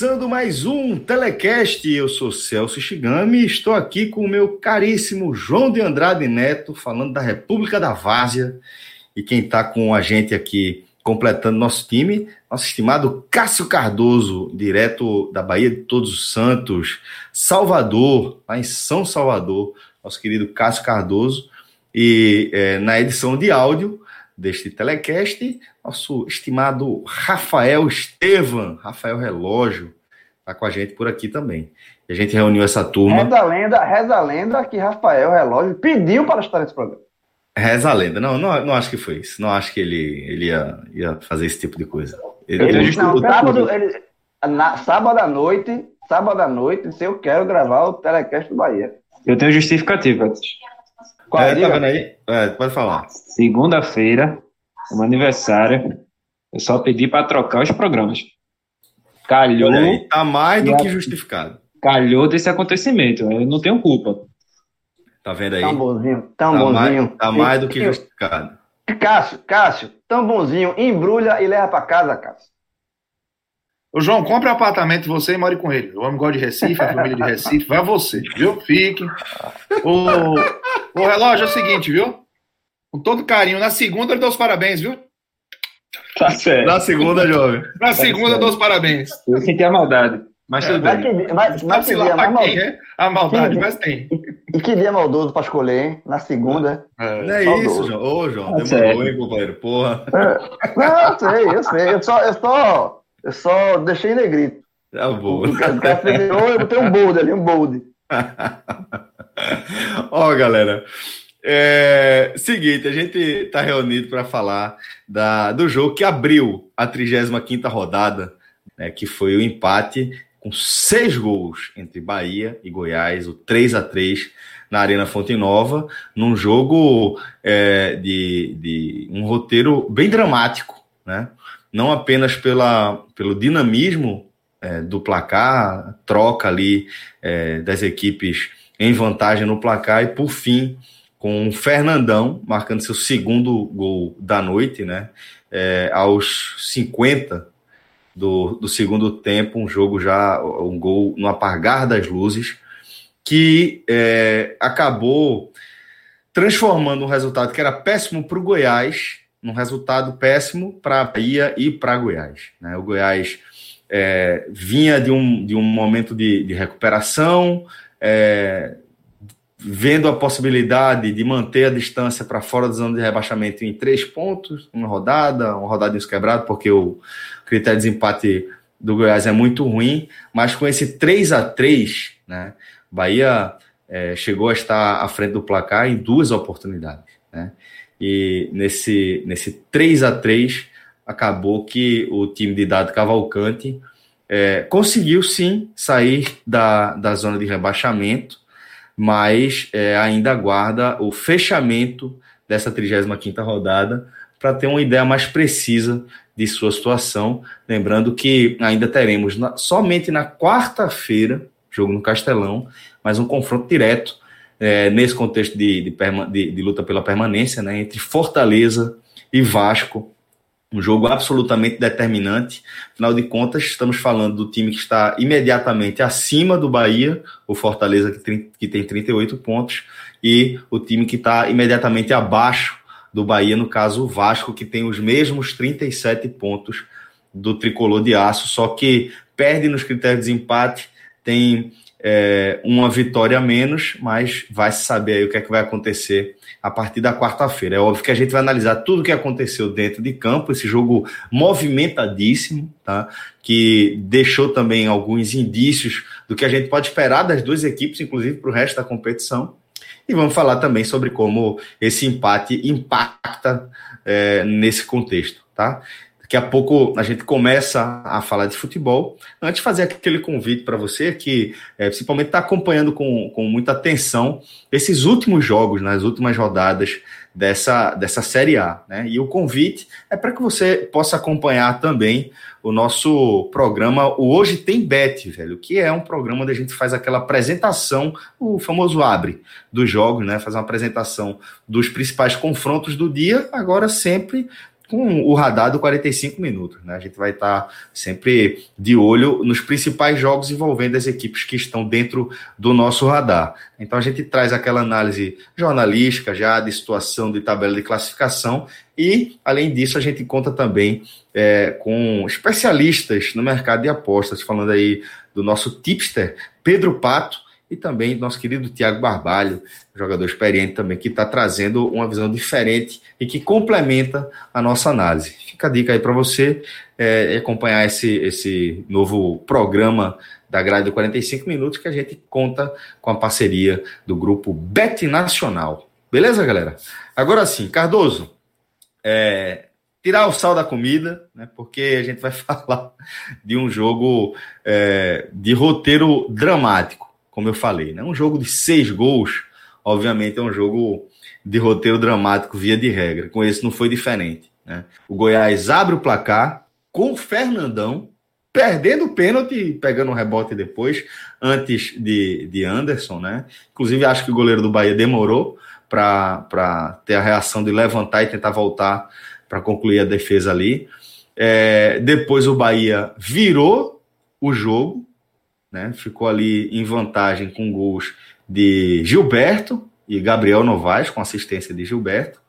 Começando mais um Telecast. Eu sou Celso Shigami e estou aqui com o meu caríssimo João de Andrade Neto, falando da República da Várzea. E quem está com a gente aqui completando nosso time, nosso estimado Cássio Cardoso, direto da Bahia de Todos os Santos, Salvador, lá em São Salvador, nosso querido Cássio Cardoso. E é, na edição de áudio deste telecast, nosso estimado Rafael Estevam, Rafael Relógio, está com a gente por aqui também. E a gente reuniu essa turma. Reza a lenda, reza a lenda que Rafael Relógio pediu para estar nesse programa. Reza a lenda. Não, não, não acho que foi isso. Não acho que ele, ele ia, ia fazer esse tipo de coisa. Ele, Ele, ele- não, sábado, ele, na, sábado à noite, sábado à noite, se eu quero gravar o telecast do Bahia. Eu tenho justificativa. Qual É, diga? tá vendo aí? É, pode falar. Segunda-feira, meu aniversário, eu só pedi para trocar os programas. Calhou, aí, tá mais do a- que justificado. calhou desse acontecimento. Eu não tenho culpa. Tá vendo aí? Tão bonzinho, tão Tá bonzinho. mais, tá mais do que justificado. Cássio, Cássio, tão bonzinho, embrulha e leva pra casa, Cássio. Ô, João, compre um apartamento você e more com ele. O homem gosta de Recife, a família de Recife. Vai você, viu? Fique. O, o relógio é o seguinte, viu? Com todo carinho. Na segunda, eu dou os parabéns, viu? Tá certo. Na segunda, jovem. Na segunda, eu dou os parabéns. Eu senti a maldade. Mas tudo Vai bem. que, vai Sabe que se dia quem maldoso. é a maldade, Sim. mas tem. E que dia maldoso pra escolher, hein? Na segunda. É. Não é isso, João. Ô, João, Tá demorou, certo. hein, companheiro? Porra. Não, eu sei, eu sei. Eu só, eu só, eu só deixei em negrito. Tá bom. O cara o cara federou, eu botei um bold ali, um bold. Ó, galera. É, seguinte, a gente tá reunido para falar da, do jogo que abriu a 35ª rodada, né, que foi o empate com seis gols entre Bahia e Goiás, o 3 a 3 na Arena Fonte Nova, num jogo é, de, de um roteiro bem dramático, né? Não apenas pela, pelo dinamismo é, do placar, troca ali é, das equipes em vantagem no placar e por fim com o Fernandão marcando seu segundo gol da noite, né? É, aos 50 do, do segundo tempo, um jogo já, um gol no apagar das luzes, que é, acabou transformando um resultado que era péssimo para o Goiás num resultado péssimo para a Bahia e para Goiás. Né? O Goiás é, vinha de um, de um momento de, de recuperação, é, vendo a possibilidade de manter a distância para fora da zona de rebaixamento em três pontos, uma rodada, uma rodada isso quebrado, porque o critério de desempate do Goiás é muito ruim, mas com esse 3 a 3 né, Bahia é, chegou a estar à frente do placar em duas oportunidades. Né, e nesse, nesse 3 a 3 acabou que o time de Dado Cavalcante é, conseguiu sim sair da, da zona de rebaixamento, mas é, ainda aguarda o fechamento dessa 35ª rodada para ter uma ideia mais precisa de sua situação. Lembrando que ainda teremos na, somente na quarta-feira, jogo no Castelão, mas um confronto direto é, nesse contexto de, de, de, de, luta pela permanência, né, entre Fortaleza e Vasco. Um jogo absolutamente determinante. Afinal de contas, estamos falando do time que está imediatamente acima do Bahia, o Fortaleza, que tem, que tem 38 pontos, e o time que está imediatamente abaixo do Bahia, no caso o Vasco, que tem os mesmos 37 pontos do tricolor de aço, só que perde nos critérios de desempate, tem é, uma vitória a menos, mas vai saber aí o que é que vai acontecer a partir da quarta-feira. É óbvio que a gente vai analisar tudo o que aconteceu dentro de campo, esse jogo movimentadíssimo, tá? que deixou também alguns indícios do que a gente pode esperar das duas equipes, inclusive para o resto da competição. E vamos falar também sobre como esse empate impacta é, nesse contexto, tá? Daqui a pouco a gente começa a falar de futebol. Antes de fazer aquele convite para você que é, principalmente está acompanhando com, com muita atenção esses últimos jogos, nas últimas rodadas dessa, dessa Série A. Né? E o convite é para que você possa acompanhar também o nosso programa o Hoje Tem Bet, velho, que é um programa onde a gente faz aquela apresentação, o famoso abre dos jogos, né? Faz uma apresentação dos principais confrontos do dia, agora sempre com o radar do 45 minutos. Né? A gente vai estar sempre de olho nos principais jogos envolvendo as equipes que estão dentro do nosso radar. Então a gente traz aquela análise jornalística já de situação de tabela de classificação e, além disso, a gente conta também é, com especialistas no mercado de apostas, falando aí do nosso tipster Pedro Pato, e também nosso querido Tiago Barbalho, jogador experiente também, que está trazendo uma visão diferente e que complementa a nossa análise. Fica a dica aí para você é, acompanhar esse, esse novo programa da grade do 45 minutos que a gente conta com a parceria do grupo Bet Nacional. Beleza, galera? Agora sim, Cardoso, é, tirar o sal da comida, né, porque a gente vai falar de um jogo é, de roteiro dramático como eu falei. Né? Um jogo de seis gols, obviamente, é um jogo de roteiro dramático via de regra. Com esse não foi diferente. Né? O Goiás abre o placar com o Fernandão, perdendo o pênalti, pegando um rebote depois, antes de, de Anderson. Né? Inclusive, acho que o goleiro do Bahia demorou para ter a reação de levantar e tentar voltar para concluir a defesa ali. É, depois o Bahia virou o jogo, né? Ficou ali em vantagem com gols de Gilberto e Gabriel Novaes, com assistência de Gilberto.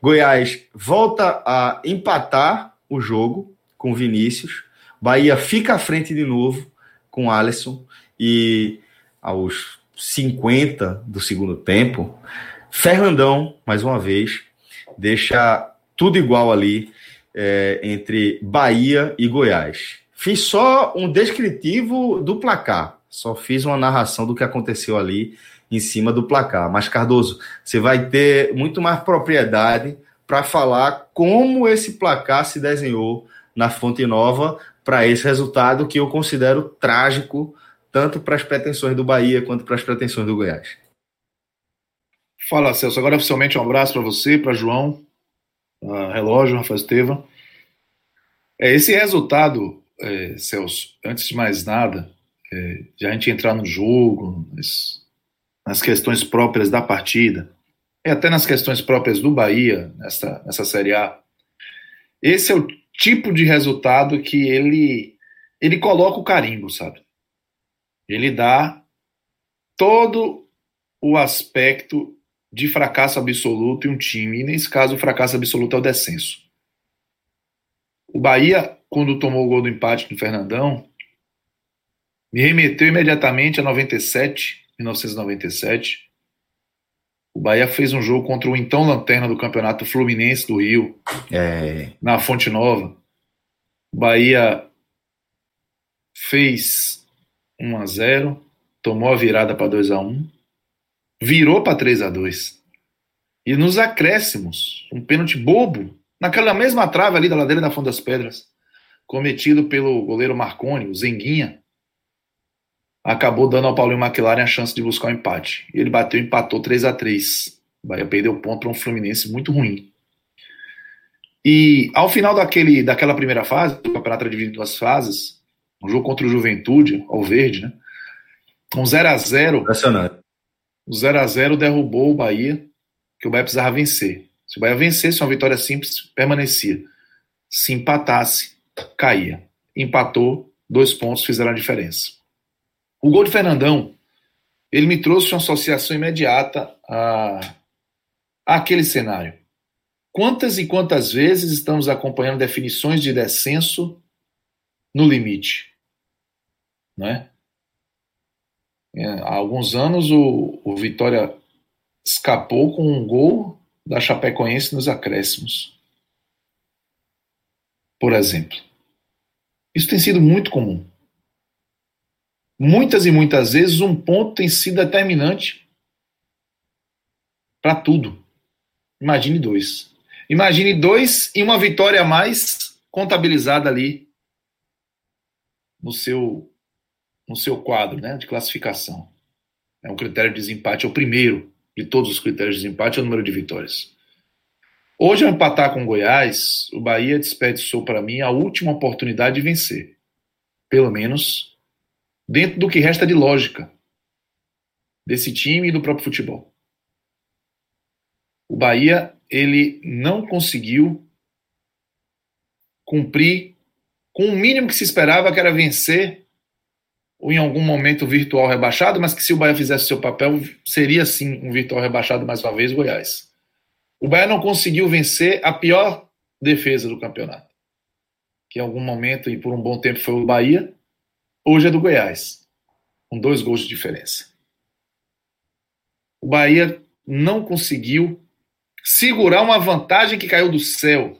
Goiás volta a empatar o jogo com Vinícius. Bahia fica à frente de novo com Alisson. E aos 50 do segundo tempo, Fernandão, mais uma vez, deixa tudo igual ali é, entre Bahia e Goiás. Fiz só um descritivo do placar. Só fiz uma narração do que aconteceu ali em cima do placar. Mas, Cardoso, você vai ter muito mais propriedade para falar como esse placar se desenhou na Fonte Nova para esse resultado que eu considero trágico, tanto para as pretensões do Bahia quanto para as pretensões do Goiás. Fala, Celso. Agora, oficialmente, um abraço para você, para João, Relógio, Rafael Estevam. É, esse resultado é, Celso, antes de mais nada, é, de a gente entrar no jogo, nas, nas questões próprias da partida, e até nas questões próprias do Bahia, nessa, nessa Série A, esse é o tipo de resultado que ele, ele coloca o carimbo, sabe? Ele dá todo o aspecto de fracasso absoluto em um time, e nesse caso o fracasso absoluto é o descenso. O Bahia quando tomou o gol do empate do Fernandão, me remeteu imediatamente a 97, 1997. O Bahia fez um jogo contra o então lanterna do campeonato Fluminense do Rio, é. na Fonte Nova. O Bahia fez 1 a 0, tomou a virada para 2 a 1, virou para 3 a 2. E nos acréscimos, um pênalti bobo, naquela mesma trave ali da ladeira da Fonte das Pedras cometido pelo goleiro Marconi, o Zenguinha, acabou dando ao Paulinho McLaren a chance de buscar o um empate. Ele bateu e empatou 3 a 3 O Bahia perdeu ponto para um Fluminense muito ruim. E ao final daquele, daquela primeira fase, o campeonato era dividido em duas fases, um jogo contra o Juventude, ao verde, né? Um 0 a 0 O 0 a 0 derrubou o Bahia, que o Bahia precisava vencer. Se o Bahia vencesse, uma vitória simples permanecia. Se empatasse, caía. Empatou, dois pontos fizeram a diferença. O gol de Fernandão, ele me trouxe uma associação imediata a, àquele cenário. Quantas e quantas vezes estamos acompanhando definições de descenso no limite? Não é? É, há alguns anos o, o Vitória escapou com um gol da Chapecoense nos acréscimos. Por exemplo. Isso tem sido muito comum. Muitas e muitas vezes um ponto tem sido determinante para tudo. Imagine dois. Imagine dois e uma vitória a mais contabilizada ali no seu no seu quadro, né, de classificação. É um critério de desempate, é o primeiro de todos os critérios de desempate, é o número de vitórias. Hoje, ao empatar com o Goiás, o Bahia desperdiçou para mim a última oportunidade de vencer. Pelo menos dentro do que resta de lógica desse time e do próprio futebol. O Bahia ele não conseguiu cumprir com o mínimo que se esperava, que era vencer ou em algum momento virtual rebaixado, mas que se o Bahia fizesse seu papel, seria sim um virtual rebaixado mais uma vez, Goiás. O Bahia não conseguiu vencer a pior defesa do campeonato, que em algum momento e por um bom tempo foi o Bahia, hoje é do Goiás, com dois gols de diferença. O Bahia não conseguiu segurar uma vantagem que caiu do céu.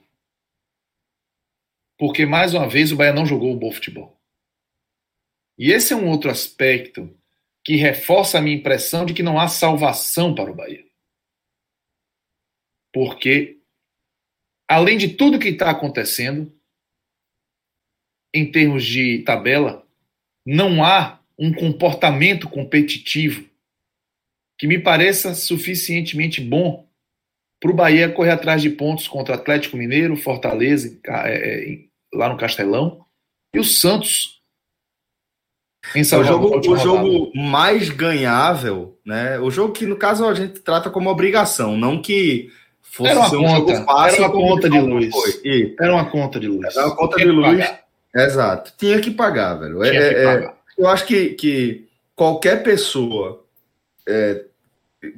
Porque, mais uma vez, o Bahia não jogou o bom futebol. E esse é um outro aspecto que reforça a minha impressão de que não há salvação para o Bahia. Porque, além de tudo que está acontecendo, em termos de tabela, não há um comportamento competitivo que me pareça suficientemente bom para o Bahia correr atrás de pontos contra Atlético Mineiro, Fortaleza, é, é, lá no Castelão, e o Santos. Em o jogo, o jogo mais ganhável, né? O jogo que, no caso, a gente trata como obrigação, não que fosse era uma um conta, fácil. Era uma conta de luz. Era uma conta de luz. Era uma conta de luz. Pagar. Exato. Tinha que pagar, velho. É, é, pagar. eu acho que, que qualquer pessoa é,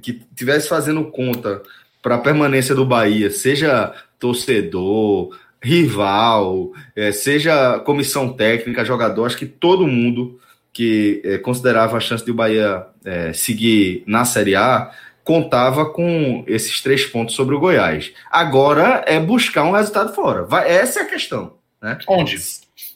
que tivesse fazendo conta para a permanência do Bahia, seja torcedor, rival, é, seja comissão técnica, jogador, acho que todo mundo que é, considerava a chance de o Bahia é, seguir na Série A contava com esses três pontos sobre o Goiás. Agora é buscar um resultado fora. Vai, essa é a questão. Né? Onde?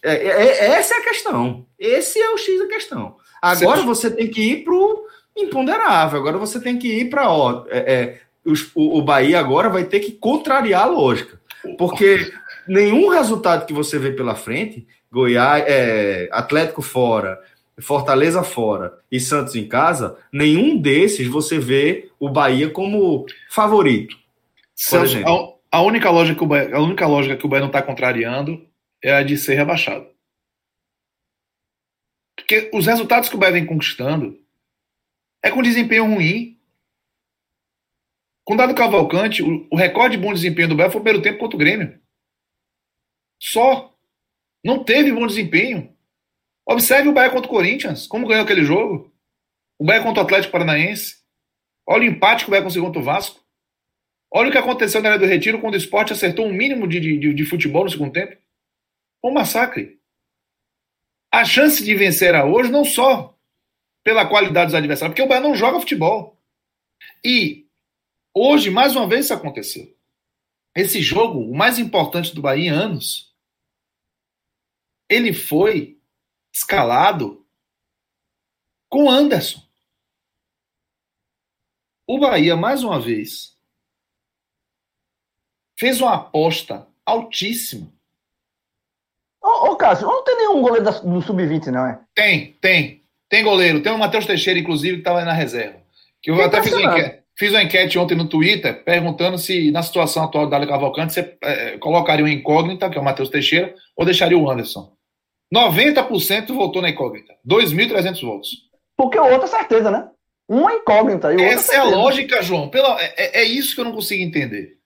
É, é, é, essa é a questão. Esse é o X da questão. Agora você, você tem que ir para o imponderável. Agora você tem que ir para é, é, os, o, o Bahia agora vai ter que contrariar a lógica. Porque nenhum resultado que você vê pela frente, Goiás, é, Atlético fora, Fortaleza fora e Santos em casa, nenhum desses você vê o Bahia como favorito. Santos, a, a, única lógica que o Bahia, a única lógica que o Bahia não está contrariando é a de ser rebaixado. Porque os resultados que o Bahia vem conquistando é com desempenho ruim. Com o Dado Cavalcante, o, o recorde de bom desempenho do Bahia foi o primeiro tempo contra o Grêmio. Só. Não teve bom desempenho. Observe o Bahia contra o Corinthians, como ganhou aquele jogo. O Bahia contra o Atlético Paranaense. Olha o empate que o Bahia conseguiu contra o Vasco. Olha o que aconteceu na área do Retiro quando o esporte acertou um mínimo de, de, de futebol no segundo tempo. Um massacre. A chance de vencer a hoje não só pela qualidade dos adversários, porque o Bahia não joga futebol. E hoje, mais uma vez, isso aconteceu. Esse jogo, o mais importante do Bahia em anos, ele foi escalado com Anderson. O Bahia, mais uma vez, fez uma aposta altíssima. Ô, ô Cássio, não tem nenhum goleiro do Sub-20, não é? Tem, tem. Tem goleiro, tem o Matheus Teixeira, inclusive, que estava aí na reserva. Que eu Quem até tá fiz uma, enquete, fiz uma, enquete, ontem no Twitter, perguntando se, na situação atual do Dário Cavalcante, você é, colocaria uma incógnita, que é o Matheus Teixeira, ou deixaria o Anderson. 90% votou na incógnita. 2.300 votos. Porque o outro é certeza, né? Uma incógnita. E Essa é, a lógica, João. Pela, é, é, é isso que eu não consigo entender.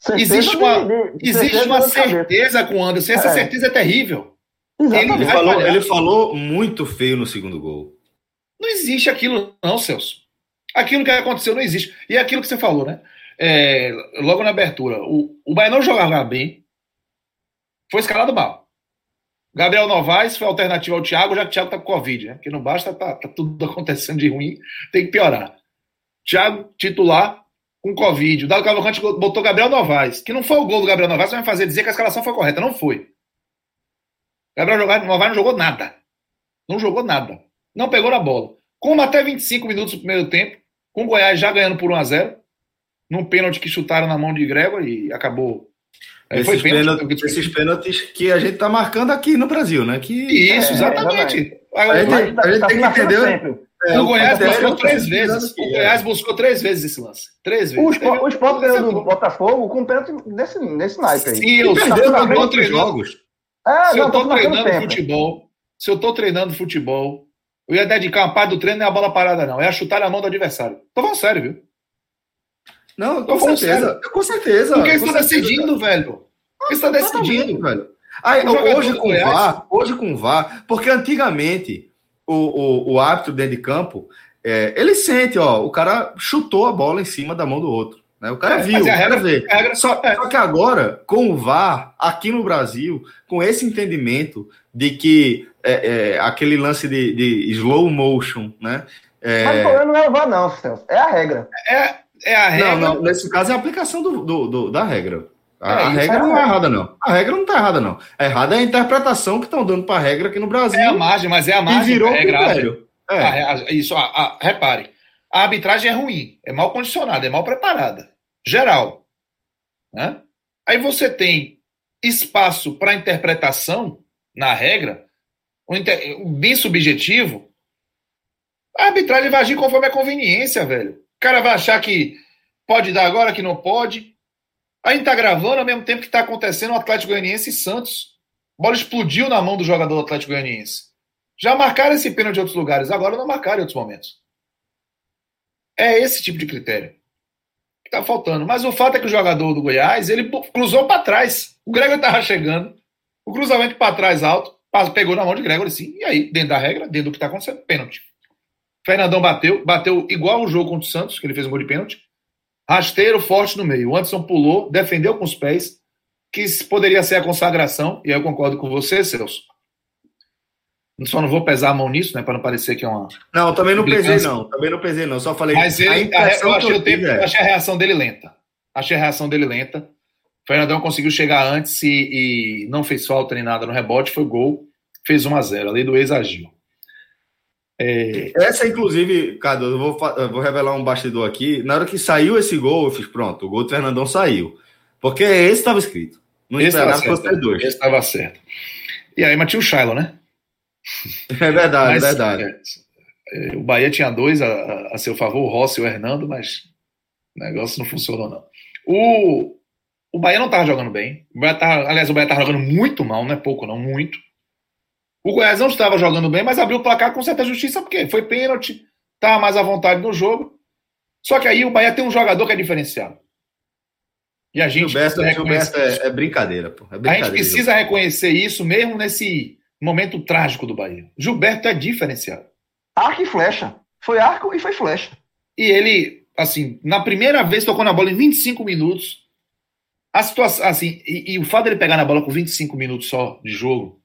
Certeza existe uma, de, de, existe certeza uma certeza com o Anderson. Essa é. certeza é terrível. Ele falou, ele falou muito feio no segundo gol. Não existe aquilo, não, Celso. Aquilo que aconteceu não existe. E é aquilo que você falou, né? É, logo na abertura, o, o Bahia não jogava bem, foi escalado mal. Gabriel Novaes foi alternativa ao Thiago, já que o Thiago tá com Covid, né? Porque não basta, tá, tá tudo acontecendo de ruim, tem que piorar. Thiago, titular, com Covid. O Dado Cavalcante botou Gabriel Novaes, que não foi o gol do Gabriel Novaes, vai fazer dizer que a escalação foi correta. Não foi. Gabriel Novaes não jogou nada. Não jogou nada. Não pegou na bola. Como até 25 minutos do primeiro tempo, com o Goiás já ganhando por 1 a 0 num pênalti que chutaram na mão de Gregor e acabou. É, esses, pênalti, pênalti, esses pênaltis que a gente tá marcando aqui no Brasil, né? Que, Isso, é, exatamente. É, a gente, a gente tem que entender. É, o Goiás buscou três vezes. O Goiás buscou três vezes esse lance. Três vezes. O Sport, o Sport ganhou do Botafogo com pênalti nesse, nesse naipe aí. Sim, eu perdeu tá outros jogos. É, se não, eu tô treinando futebol, se eu tô treinando futebol, eu ia dedicar uma parte do treino não é a bola parada, não. É a chutar na mão do adversário. Tô falando sério, viu? Não, com certeza. Com certeza. Porque ele está decidindo, velho. Ele está decidindo, velho. Aí, hoje com o VAR, hoje com o VAR, porque antigamente o, o, o árbitro dentro de campo, é, ele sente, ó, o cara chutou a bola em cima da mão do outro. Né? O cara é, viu, a regra, vê. A regra, só, é. só, que agora, com o VAR, aqui no Brasil, com esse entendimento de que é, é aquele lance de, de, slow motion, né? É Mas o problema não é o VAR, não, Celso. É a regra. É, é a regra. Não, não, nesse caso é a aplicação do, do, do da regra. A, a regra não é errada, não. A regra não está errada, não. A errada é a interpretação que estão dando para a regra aqui no Brasil. É a margem, mas é a margem. E virou critério. É. A, isso, a, repare. A arbitragem é ruim, é mal condicionada, é mal preparada. Geral. Né? Aí você tem espaço para interpretação na regra, bem subjetivo. A arbitragem vai agir conforme a conveniência, velho. O cara vai achar que pode dar agora, que não pode. A gente tá gravando ao mesmo tempo que está acontecendo o Atlético Goianiense e Santos. A bola explodiu na mão do jogador do Atlético Goianiense. Já marcaram esse pênalti em outros lugares, agora não marcaram em outros momentos. É esse tipo de critério que tá faltando. Mas o fato é que o jogador do Goiás, ele cruzou para trás. O Gregor estava chegando. O cruzamento para trás alto, pegou na mão de Gregor sim. E aí, dentro da regra, dentro do que está acontecendo, pênalti. Fernandão bateu, bateu igual o jogo contra o Santos, que ele fez um gol de pênalti. Rasteiro forte no meio. O Anderson pulou, defendeu com os pés, que poderia ser a consagração, e aí eu concordo com você, Celso. Só não vou pesar a mão nisso, né? Para não parecer que é uma. Não, também não pesei, não. Também não pesei, não. Só falei. Mas ele, a, eu achei, tempo, é. achei a reação dele lenta. Achei a reação dele lenta. O Fernandão conseguiu chegar antes e, e não fez falta nem nada no rebote, foi gol, fez 1 a 0 A lei do ex agiu. É... Essa, inclusive, Cadu, eu vou, eu vou revelar um bastidor aqui. Na hora que saiu esse gol, eu fiz, pronto, o gol do Fernandão saiu. Porque esse estava escrito. Não esse esperava que fosse dois. Esse estava certo. E aí, mas tinha o Shiloh, né? É verdade, mas, verdade. É, o Bahia tinha dois a, a, seu favor, o Rossi e o Hernando, mas o negócio não funcionou, não. O, o Bahia não estava jogando bem. O Bahia tava, aliás, o Bahia estava jogando muito mal, não é pouco, não, muito. O Goiás não estava jogando bem, mas abriu o placar com certa justiça, porque foi pênalti, estava mais à vontade no jogo. Só que aí o Bahia tem um jogador que é diferenciado. E a gente Gilberto, Gilberto é, é, brincadeira, pô. É brincadeira, a gente precisa reconhecer isso mesmo nesse momento trágico do Bahia. Gilberto é diferenciado. Arco e flecha. Foi arco e foi flecha. E ele, assim, na primeira vez tocou na bola em 25 minutos. A situação, assim, e, e o fato dele pegar na bola com 25 minutos só de jogo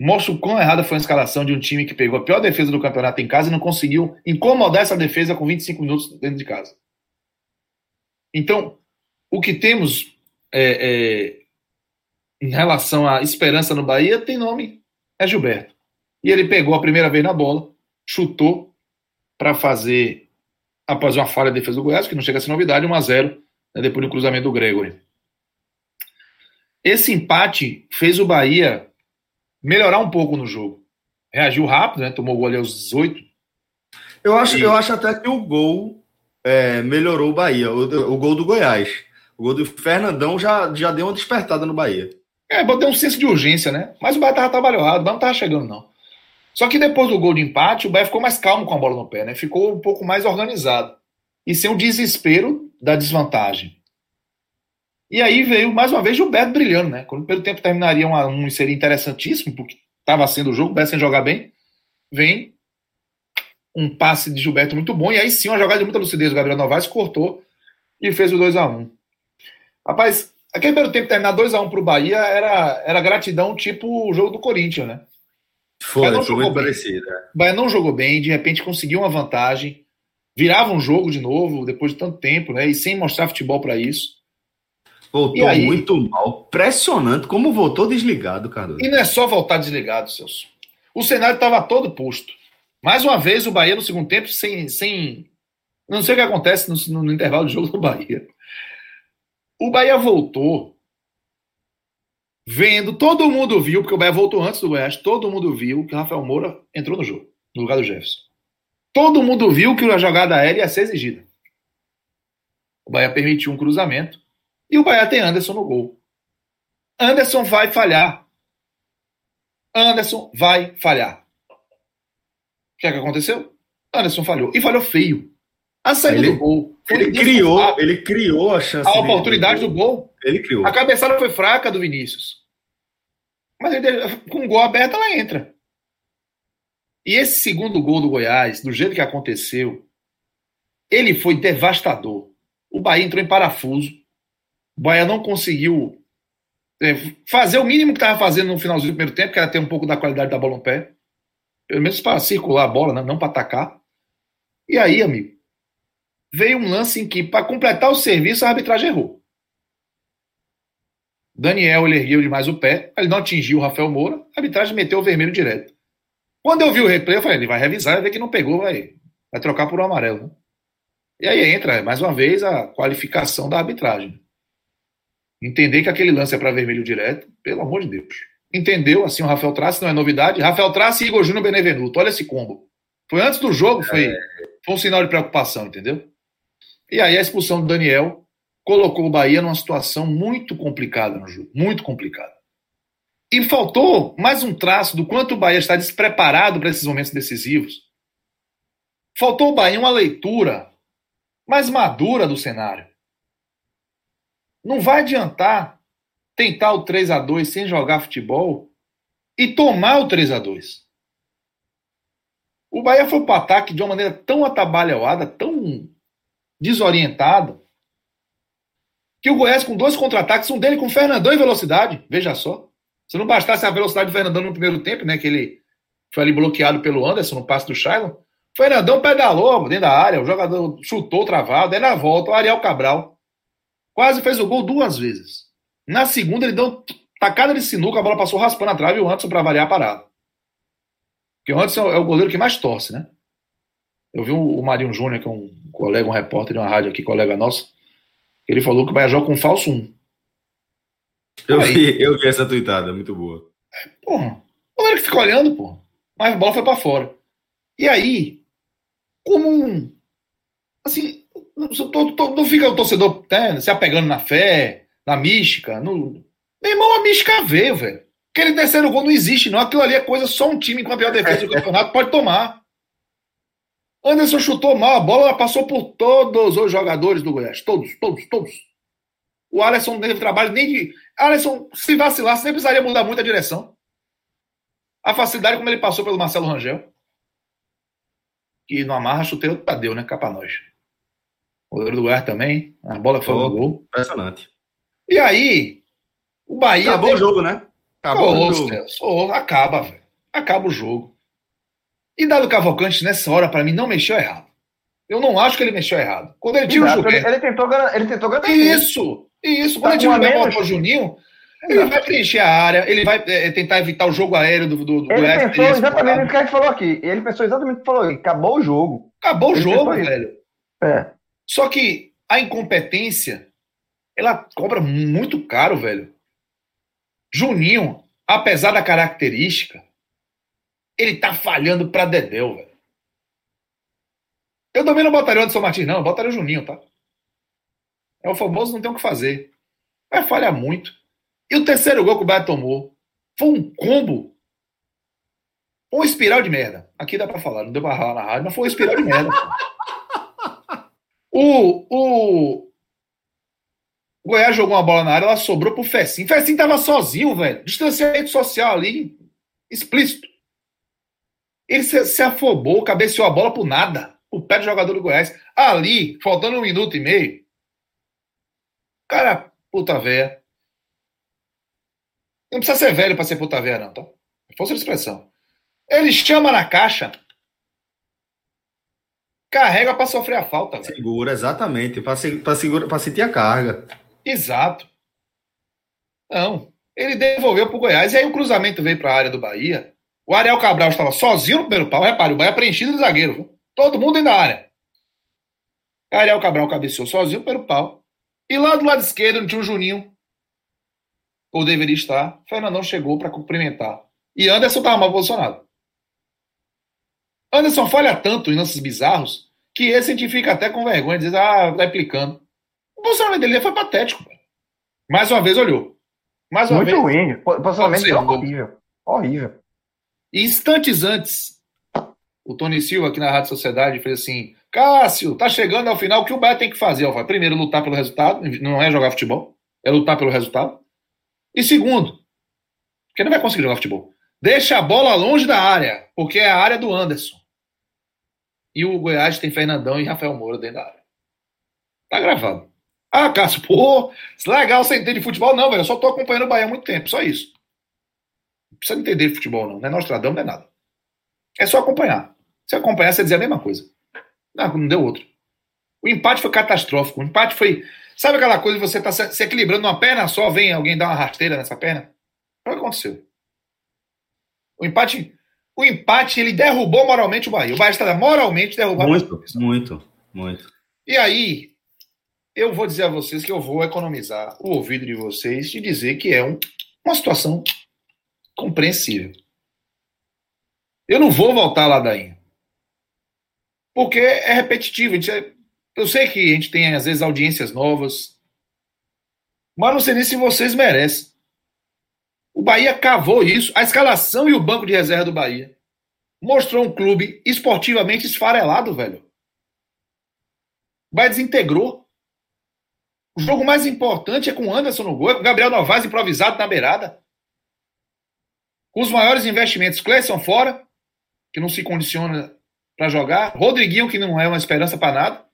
mostra o quão errada foi a escalação de um time que pegou a pior defesa do campeonato em casa e não conseguiu incomodar essa defesa com 25 minutos dentro de casa. Então, o que temos é, é, em relação à esperança no Bahia tem nome é Gilberto. E ele pegou a primeira vez na bola, chutou para fazer, após uma falha de defesa do Goiás, que não chega a ser novidade, 1 a 0 né, depois do cruzamento do Gregory. Esse empate fez o Bahia melhorar um pouco no jogo. Reagiu rápido, né? Tomou o gol ali aos 18. Eu acho, e... eu acho até que o gol é, melhorou o Bahia, o, o, gol do Goiás. O gol do Fernandão já, já deu uma despertada no Bahia. É, botei um senso de urgência, né? Mas o Bahia tava trabalhado, o Bahia não tava chegando, não. Só que depois do gol de empate, o Bahia ficou mais calmo com a bola no pé, né? Ficou um pouco mais organizado. E sem o desespero da desvantagem. E aí veio, mais uma vez, Gilberto brilhando, né? Quando pelo tempo terminaria um, um seria interessantíssimo, porque estava sendo o jogo, o Bahia sem jogar bem, vem um passe de Gilberto muito bom, e aí sim, uma jogada de muita lucidez, o Gabriel Novaes cortou e fez o 2 a 1 Rapaz, Aquele primeiro tempo terminar 2x1 pro Bahia era, era gratidão, tipo o jogo do Corinthians, né? Foi, não jogou bem. parecido. é. O Bahia não jogou bem, de repente conseguiu uma vantagem, virava um jogo de novo, depois de tanto tempo, né? E sem mostrar futebol para isso. Voltou aí? muito mal. Impressionante como voltou desligado, Cardoso. E não é só voltar desligado, Celso. O cenário estava todo posto. Mais uma vez, o Bahia no segundo tempo, sem. sem... Não sei o que acontece no, no intervalo de jogo do Bahia. O Bahia voltou vendo, todo mundo viu, porque o Bahia voltou antes do Goiás, todo mundo viu que o Rafael Moura entrou no jogo, no lugar do Jefferson. Todo mundo viu que a jogada aérea ia ser exigida. O Bahia permitiu um cruzamento e o Bahia tem Anderson no gol. Anderson vai falhar. Anderson vai falhar. O que é que aconteceu? Anderson falhou. E falhou feio. A saída Ele- do gol. Ele criou, ele criou a chance. a de- oportunidade do gol. Ele criou. A cabeçada foi fraca do Vinícius. Mas ele, com o gol aberto, ela entra. E esse segundo gol do Goiás, do jeito que aconteceu, ele foi devastador. O Bahia entrou em parafuso. O Bahia não conseguiu é, fazer o mínimo que estava fazendo no finalzinho do primeiro tempo, que era ter um pouco da qualidade da bola no pé. Pelo menos para circular a bola, né? não para atacar. E aí, amigo, veio um lance em que, para completar o serviço, a arbitragem errou. Daniel ele ergueu demais o pé, ele não atingiu o Rafael Moura, a arbitragem meteu o vermelho direto. Quando eu vi o replay, eu falei, ele vai revisar, vai ver que não pegou, vai, vai trocar por um amarelo. né? E aí entra, mais uma vez, a qualificação da arbitragem. Entender que aquele lance é para vermelho direto, pelo amor de Deus. Entendeu? Assim, o Rafael Trace não é novidade. Rafael Trace e Igor Júnior Benevenuto. Olha esse combo. Foi antes do jogo, foi, foi um sinal de preocupação, entendeu? E aí a expulsão do Daniel colocou o Bahia numa situação muito complicada no jogo. Muito complicada. E faltou mais um traço do quanto o Bahia está despreparado para esses momentos decisivos. Faltou ao Bahia uma leitura mais madura do cenário. Não vai adiantar tentar o 3 a 2 sem jogar futebol e tomar o 3 a 2 O Bahia foi para o ataque de uma maneira tão atabalhoada, tão desorientada, que o Goiás, com dois contra-ataques, um dele com o Fernandão em velocidade, veja só. Se não bastasse a velocidade do Fernandão no primeiro tempo, né, que ele foi ali bloqueado pelo Anderson no passe do Shailon, Fernandão pedalou dentro da área, o jogador chutou travado, aí na volta, o Ariel Cabral quase fez o gol duas vezes. Na segunda, ele deu tacada de sinuca, a bola passou raspando a trave e o Anderson, para variar, parado. Porque o Anderson é o goleiro que mais torce, né? Eu vi o Marinho Júnior, que é um colega, um repórter de uma rádio aqui, colega nosso, ele falou que o Bahia joga com falso 1. Eu Aí. vi, eu vi essa tuitada, muito boa. Porra, o goleiro que fica olhando, porra. Mas a bola foi pra fora. E aí, como um. Assim, não, não- não fica o torcedor né, se apegando na fé, na mística. No... Meu irmão, a mística veio, velho. Aquele terceiro gol não existe, não. Aquilo ali é coisa só um time com a pior defesa do campeonato pode tomar. Anderson chutou mal, a bola ela passou por todos os jogadores do Goiás. Todos, todos, todos. O Alisson não teve trabalho nem de. Alisson, se vacilasse, nem precisaria mudar muito a direção. A facilidade como ele passou pelo Marcelo Rangel. Que no amarra chuteio do Tadeu, né? Cá pra nós. O goleiro do Goiás também. A bola foi no Oh. gol. Impressionante. E aí, o Bahia. Acabou o teve- jogo, né? Acabou Ô, o jogo. Ô, acaba, velho. Acaba o jogo. E Dado Cavalcante, nessa hora, pra mim, não mexeu errado. Eu não acho que ele mexeu errado. Quando ele tira o Exato, Gilberto. ele tentou, ele tentou garantir. Isso, isso. Quando Tá ele tira o a Gilberto o Juninho, ele vai preencher a área, ele vai é, tentar evitar o jogo aéreo do, do, do Ele pensou exatamente o que a gente falou aqui. Ele pensou exatamente o que falou. Acabou o jogo. Acabou o jogo, velho. É. Só que a incompetência, ela cobra muito caro, velho. Juninho, apesar da característica, ele tá falhando pra Dedéu, velho. Eu também não botaria o Anderson Martins, não. Eu botaria o Juninho, tá? É o famoso não tem o que fazer. Vai falhar muito. E o terceiro gol que o Bahia tomou foi um combo. Uma espiral de merda. Aqui dá pra falar, não deu pra falar na rádio, mas foi uma espiral de merda. O, o Goiás jogou uma bola na área, ela sobrou pro Fessim. Fessim tava sozinho, velho. Distanciamento social ali, explícito. Ele se, se afobou, cabeceou a bola por nada. O pé do jogador do Goiás. Ali, faltando um minuto e meio, cara puta véia. Não precisa ser velho para ser puta véia, não, tá? Força de expressão. Ele chama na caixa, carrega para sofrer a falta. Velho. Segura, exatamente, para sentir a carga. Exato. Não. Ele devolveu para o Goiás e aí o cruzamento veio para a área do Bahia. O Ariel Cabral estava sozinho no primeiro pau. Repare, o Bahia preenchido de zagueiro. Todo mundo dentro da área. Ariel Cabral cabeceou sozinho pelo pau. E lá do lado esquerdo não tinha um Juninho. Ou deveria estar. Fernandão chegou para cumprimentar. E Anderson estava mal posicionado. Anderson falha tanto em lances bizarros que esse a gente fica até com vergonha dizer, ah, tá implicando. O posicionamento dele foi patético. Mais uma vez olhou. Mais uma Muito vez. ruim. O posicionamento é horrível. Horrível. E instantes antes, o Tony Silva aqui na Rádio Sociedade fez assim: Cássio, tá chegando ao final, o que o Bahia tem que fazer? Ó, primeiro, lutar pelo resultado, não é jogar futebol, é lutar pelo resultado. E segundo, porque não vai conseguir jogar futebol, deixa a bola longe da área, porque é a área do Anderson. E o Goiás tem Fernandão e Rafael Moura dentro da área. Tá gravado. Ah, Cássio, pô, legal você entende de futebol? Não, velho, eu só tô acompanhando o Bahia há muito tempo, só isso. Não precisa entender de futebol, não. Não é Nostradamus, não é nada. É só acompanhar. Se acompanhar, você dizer a mesma coisa. Não, não deu outro. O empate foi catastrófico. O empate foi. Sabe aquela coisa de você tá se equilibrando numa perna só, vem alguém dar uma rasteira nessa perna? Foi o que aconteceu. O empate. O empate, ele derrubou moralmente o Bahia. O Bahia está moralmente derrubado. Muito, muito, muito. E aí, eu vou dizer a vocês que eu vou economizar o ouvido de vocês de dizer que é um, uma situação compreensível. Eu não vou voltar a ladainha. Porque é repetitivo. É, eu sei que a gente tem, às vezes, audiências novas. Mas não sei nem se vocês merecem. O Bahia cavou isso. A escalação e o banco de reserva do Bahia mostrou um clube esportivamente esfarelado, velho. O Bahia desintegrou. O jogo mais importante é com o Anderson no gol, é com o Gabriel Novaes improvisado na beirada. Com os maiores investimentos, Cleison fora, que não se condiciona para jogar. Rodriguinho, que não é uma esperança para nada.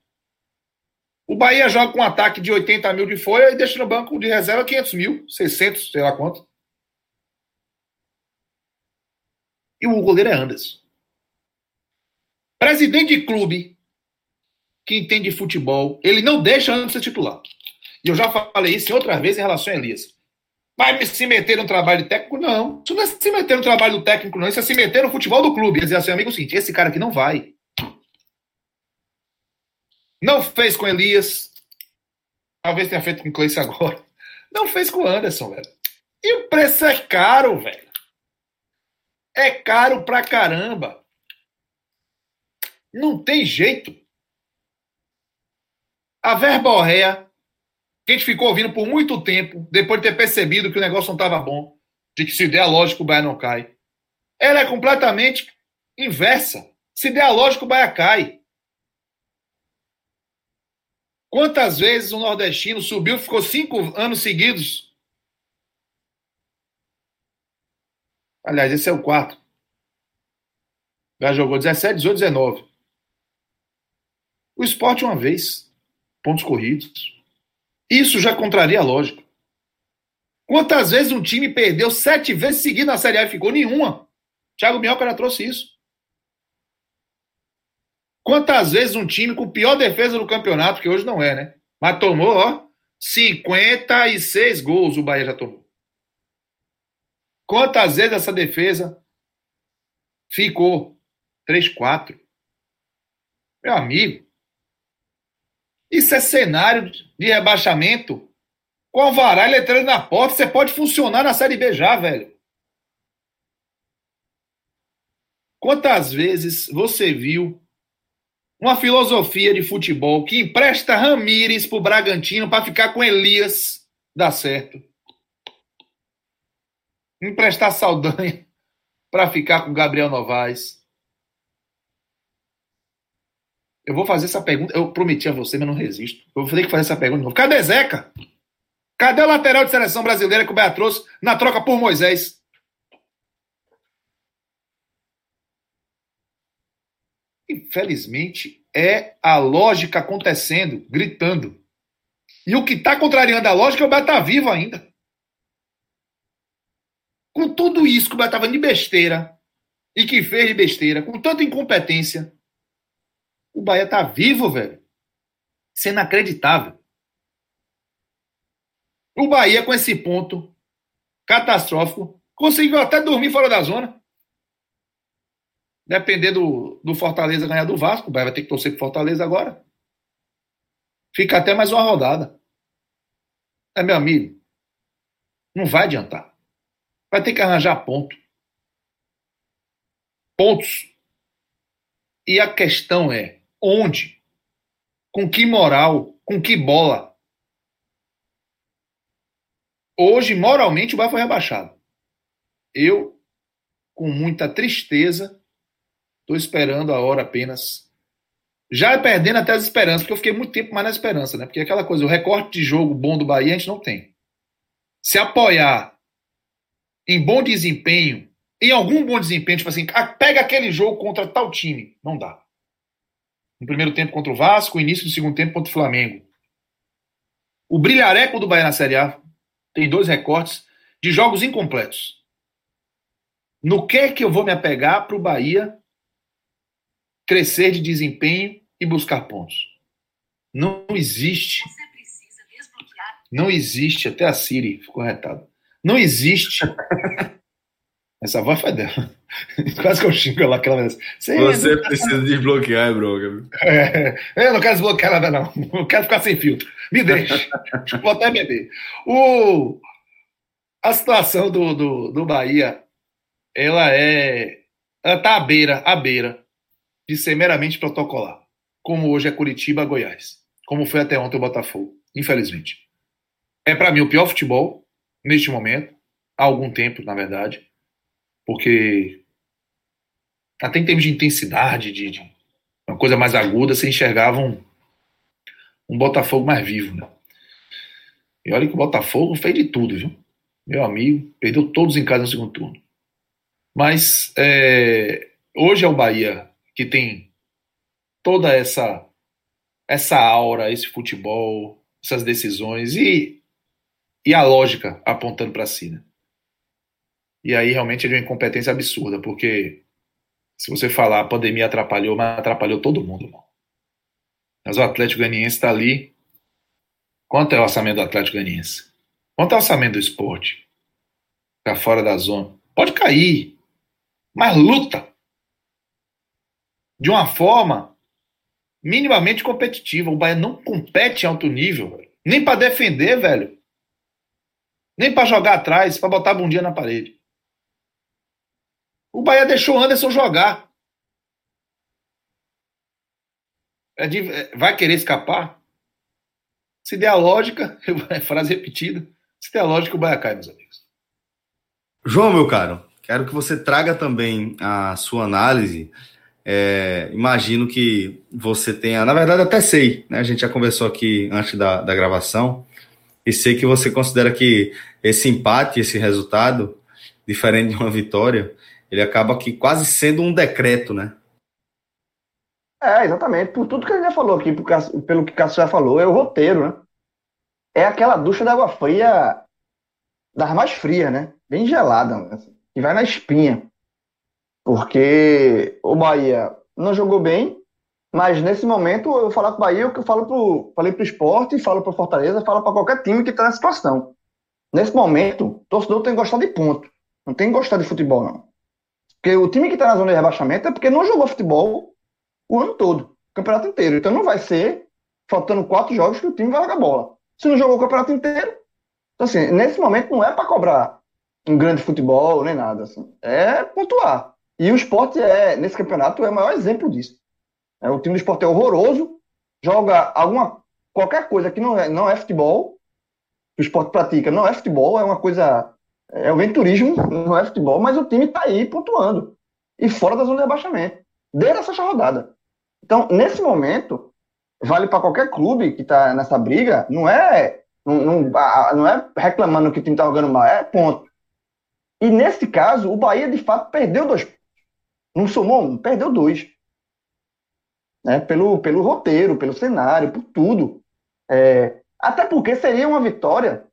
O Bahia joga com um ataque de 80 mil de folha e deixa no banco de reserva 500 mil, 600, sei lá quanto. E o goleiro é Anderson. Presidente de clube que entende futebol, ele não deixa Anderson titular. E eu já falei isso outra vez em relação a Elias. Vai se meter no trabalho técnico? Não. Isso não é se meter no trabalho do técnico, não. Isso é se meter no futebol do clube. Quer dizer assim, amigo, é o seguinte, esse cara aqui não vai. Não fez com Elias. Talvez tenha feito com o Cleice agora. Não fez com o Anderson, velho. E o preço é caro, velho. É caro pra caramba. Não tem jeito. A verborréia que a gente ficou ouvindo por muito tempo, depois de ter percebido que o negócio não estava bom, de que se der a lógica o Bahia não cai. Ela é completamente inversa. Se der a lógica o Bahia cai. Quantas vezes o nordestino subiu, ficou cinco anos seguidos? Aliás, esse é o quarto. Já jogou 17, 18, 19. O esporte uma vez. Pontos corridos. Isso já contraria a lógica. Quantas vezes um time perdeu sete vezes seguidas na Série A e ficou nenhuma? Thiago Minhoca já trouxe isso. Quantas vezes um time com pior defesa do campeonato, que hoje não é, né? Mas tomou, ó, 56 gols o Bahia já tomou. Quantas vezes essa defesa ficou 3-4? Meu amigo, isso é cenário de rebaixamento. Com o Alvará e letreiro na porta, você pode funcionar na Série B já, velho. Quantas vezes você viu uma filosofia de futebol que empresta Ramires pro Bragantino para ficar com Elias dá certo? Emprestar Saldanha para ficar com Gabriel Novaes. Eu vou fazer essa pergunta. Eu prometi a você, mas não resisto. Eu vou ter que fazer essa pergunta de novo. Cadê Zeca? Cadê o lateral de seleção brasileira que o Bahia trouxe na troca por Moisés? Infelizmente, é a lógica acontecendo, gritando. E o que está contrariando a lógica é o Bahia tá vivo ainda. Com tudo isso que o Bahia de besteira e que fez de besteira, com tanta incompetência, o Bahia tá vivo, velho. Isso é inacreditável. O Bahia, com esse ponto catastrófico, conseguiu até dormir fora da zona. Depender do, do Fortaleza ganhar do Vasco, o Bahia vai ter que torcer pro Fortaleza agora. Fica até mais uma rodada. É, meu amigo, não vai adiantar. Vai ter que arranjar ponto. Pontos. E a questão é onde? Com que moral? Com que bola? Hoje, moralmente, o Bahia foi rebaixado. Eu, com muita tristeza, estou esperando a hora apenas já perdendo até as esperanças, porque eu fiquei muito tempo mais na esperança, né? Porque aquela coisa, o recorte de jogo bom do Bahia a gente não tem. Se apoiar em bom desempenho, em algum bom desempenho, tipo assim, pega aquele jogo contra tal time, não dá. No primeiro tempo contra o Vasco, início do segundo tempo contra o Flamengo. O brilhareco do Bahia na Série A tem dois recortes de jogos incompletos. No que é que eu vou me apegar para o Bahia crescer de desempenho e buscar pontos. Não existe. Não existe, até a Siri ficou retada. Não existe. Essa voz foi dela. Quase que eu xingo ela aquela vez. Você, Você precisa desbloquear, bro. É, eu não quero desbloquear nada, não. Eu quero ficar sem filtro. Me deixe. Vou até beber. O, a situação do, do, do Bahia, ela é. Ela tá à beira, à beira de ser meramente protocolar como hoje é Curitiba, Goiás, como foi até ontem o Botafogo, infelizmente. É para mim o pior futebol neste momento, há algum tempo, na verdade, porque até em termos de intensidade, de, de uma coisa mais aguda, você enxergava um, um Botafogo mais vivo, né? E olha que o Botafogo fez de tudo, viu? Meu amigo, perdeu todos em casa no segundo turno. Mas é, hoje é o Bahia que tem toda essa essa aura, esse futebol, essas decisões e, e a lógica apontando para si. Né? E aí realmente é de uma incompetência absurda, porque se você falar a pandemia atrapalhou, mas atrapalhou todo mundo. Mas o Atlético Ganiense está ali. Quanto é o orçamento do Atlético Ganiense? Quanto é o orçamento do esporte? Está fora da zona. Pode cair, mas luta. De uma forma minimamente competitiva. O Bahia não compete em alto nível, nem para defender, velho. Nem para jogar atrás, para botar a bundinha na parede. O Bahia deixou o Anderson jogar. É de, é, vai querer escapar? Se der a lógica, é frase repetida, se der a lógica, o Bahia cai, meus amigos. João, meu caro, quero que você traga também a sua análise é, imagino que você tenha, na verdade, até sei, né? A gente já conversou aqui antes da, da gravação, e sei que você considera que esse empate, esse resultado, diferente de uma vitória, ele acaba aqui quase sendo um decreto, né? É, exatamente. Por tudo que ele já falou aqui, pelo que o Cássio já falou, é o roteiro, né? É aquela ducha d'água fria, das mais frias, né? Bem gelada, né? que vai na espinha. Porque o Bahia não jogou bem, mas nesse momento eu falar com o Bahia, o eu falo pro, falei para o esporte, falo para Fortaleza, falo para qualquer time que está nessa situação. Nesse momento, o torcedor tem que gostar de ponto. Não tem que gostar de futebol, não. Porque o time que está na zona de rebaixamento é porque não jogou futebol o ano todo, o campeonato inteiro. Então não vai ser faltando quatro jogos que o time vai jogar bola. Se não jogou o campeonato inteiro. Então, assim, nesse momento não é para cobrar um grande futebol nem nada. Assim. É pontuar. E o esporte é, nesse campeonato, é o maior exemplo disso. É, o time do esporte é horroroso, joga alguma, qualquer coisa que não é, não é futebol, que o esporte pratica, não é futebol, é uma coisa. É o venturismo, não é futebol, mas o time está aí pontuando. E fora da zona de rebaixamento. Desde essa rodada. Então, nesse momento, vale para qualquer clube que está nessa briga, não é, não, não, não é reclamando que o time está jogando mal, é ponto. E nesse caso, o Bahia de fato perdeu dois não somou um, perdeu dois. Né? Pelo, pelo roteiro, pelo cenário, por tudo. É, Até porque seria uma vitória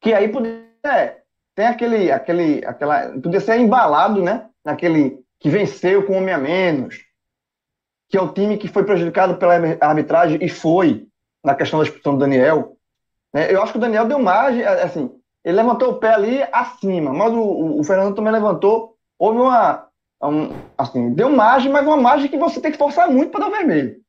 que aí podia. É, tem aquele, aquele, aquela. Podia ser embalado, né? Naquele que venceu com um homem a menos, que é o time que foi prejudicado pela arbitragem e foi na questão da expulsão do Daniel. Né? Eu acho que o Daniel deu margem, assim, ele levantou o pé ali acima, mas o, o Fernando também levantou. Houve uma, um, assim, deu margem, mas uma margem que você tem que forçar muito para dar vermelho.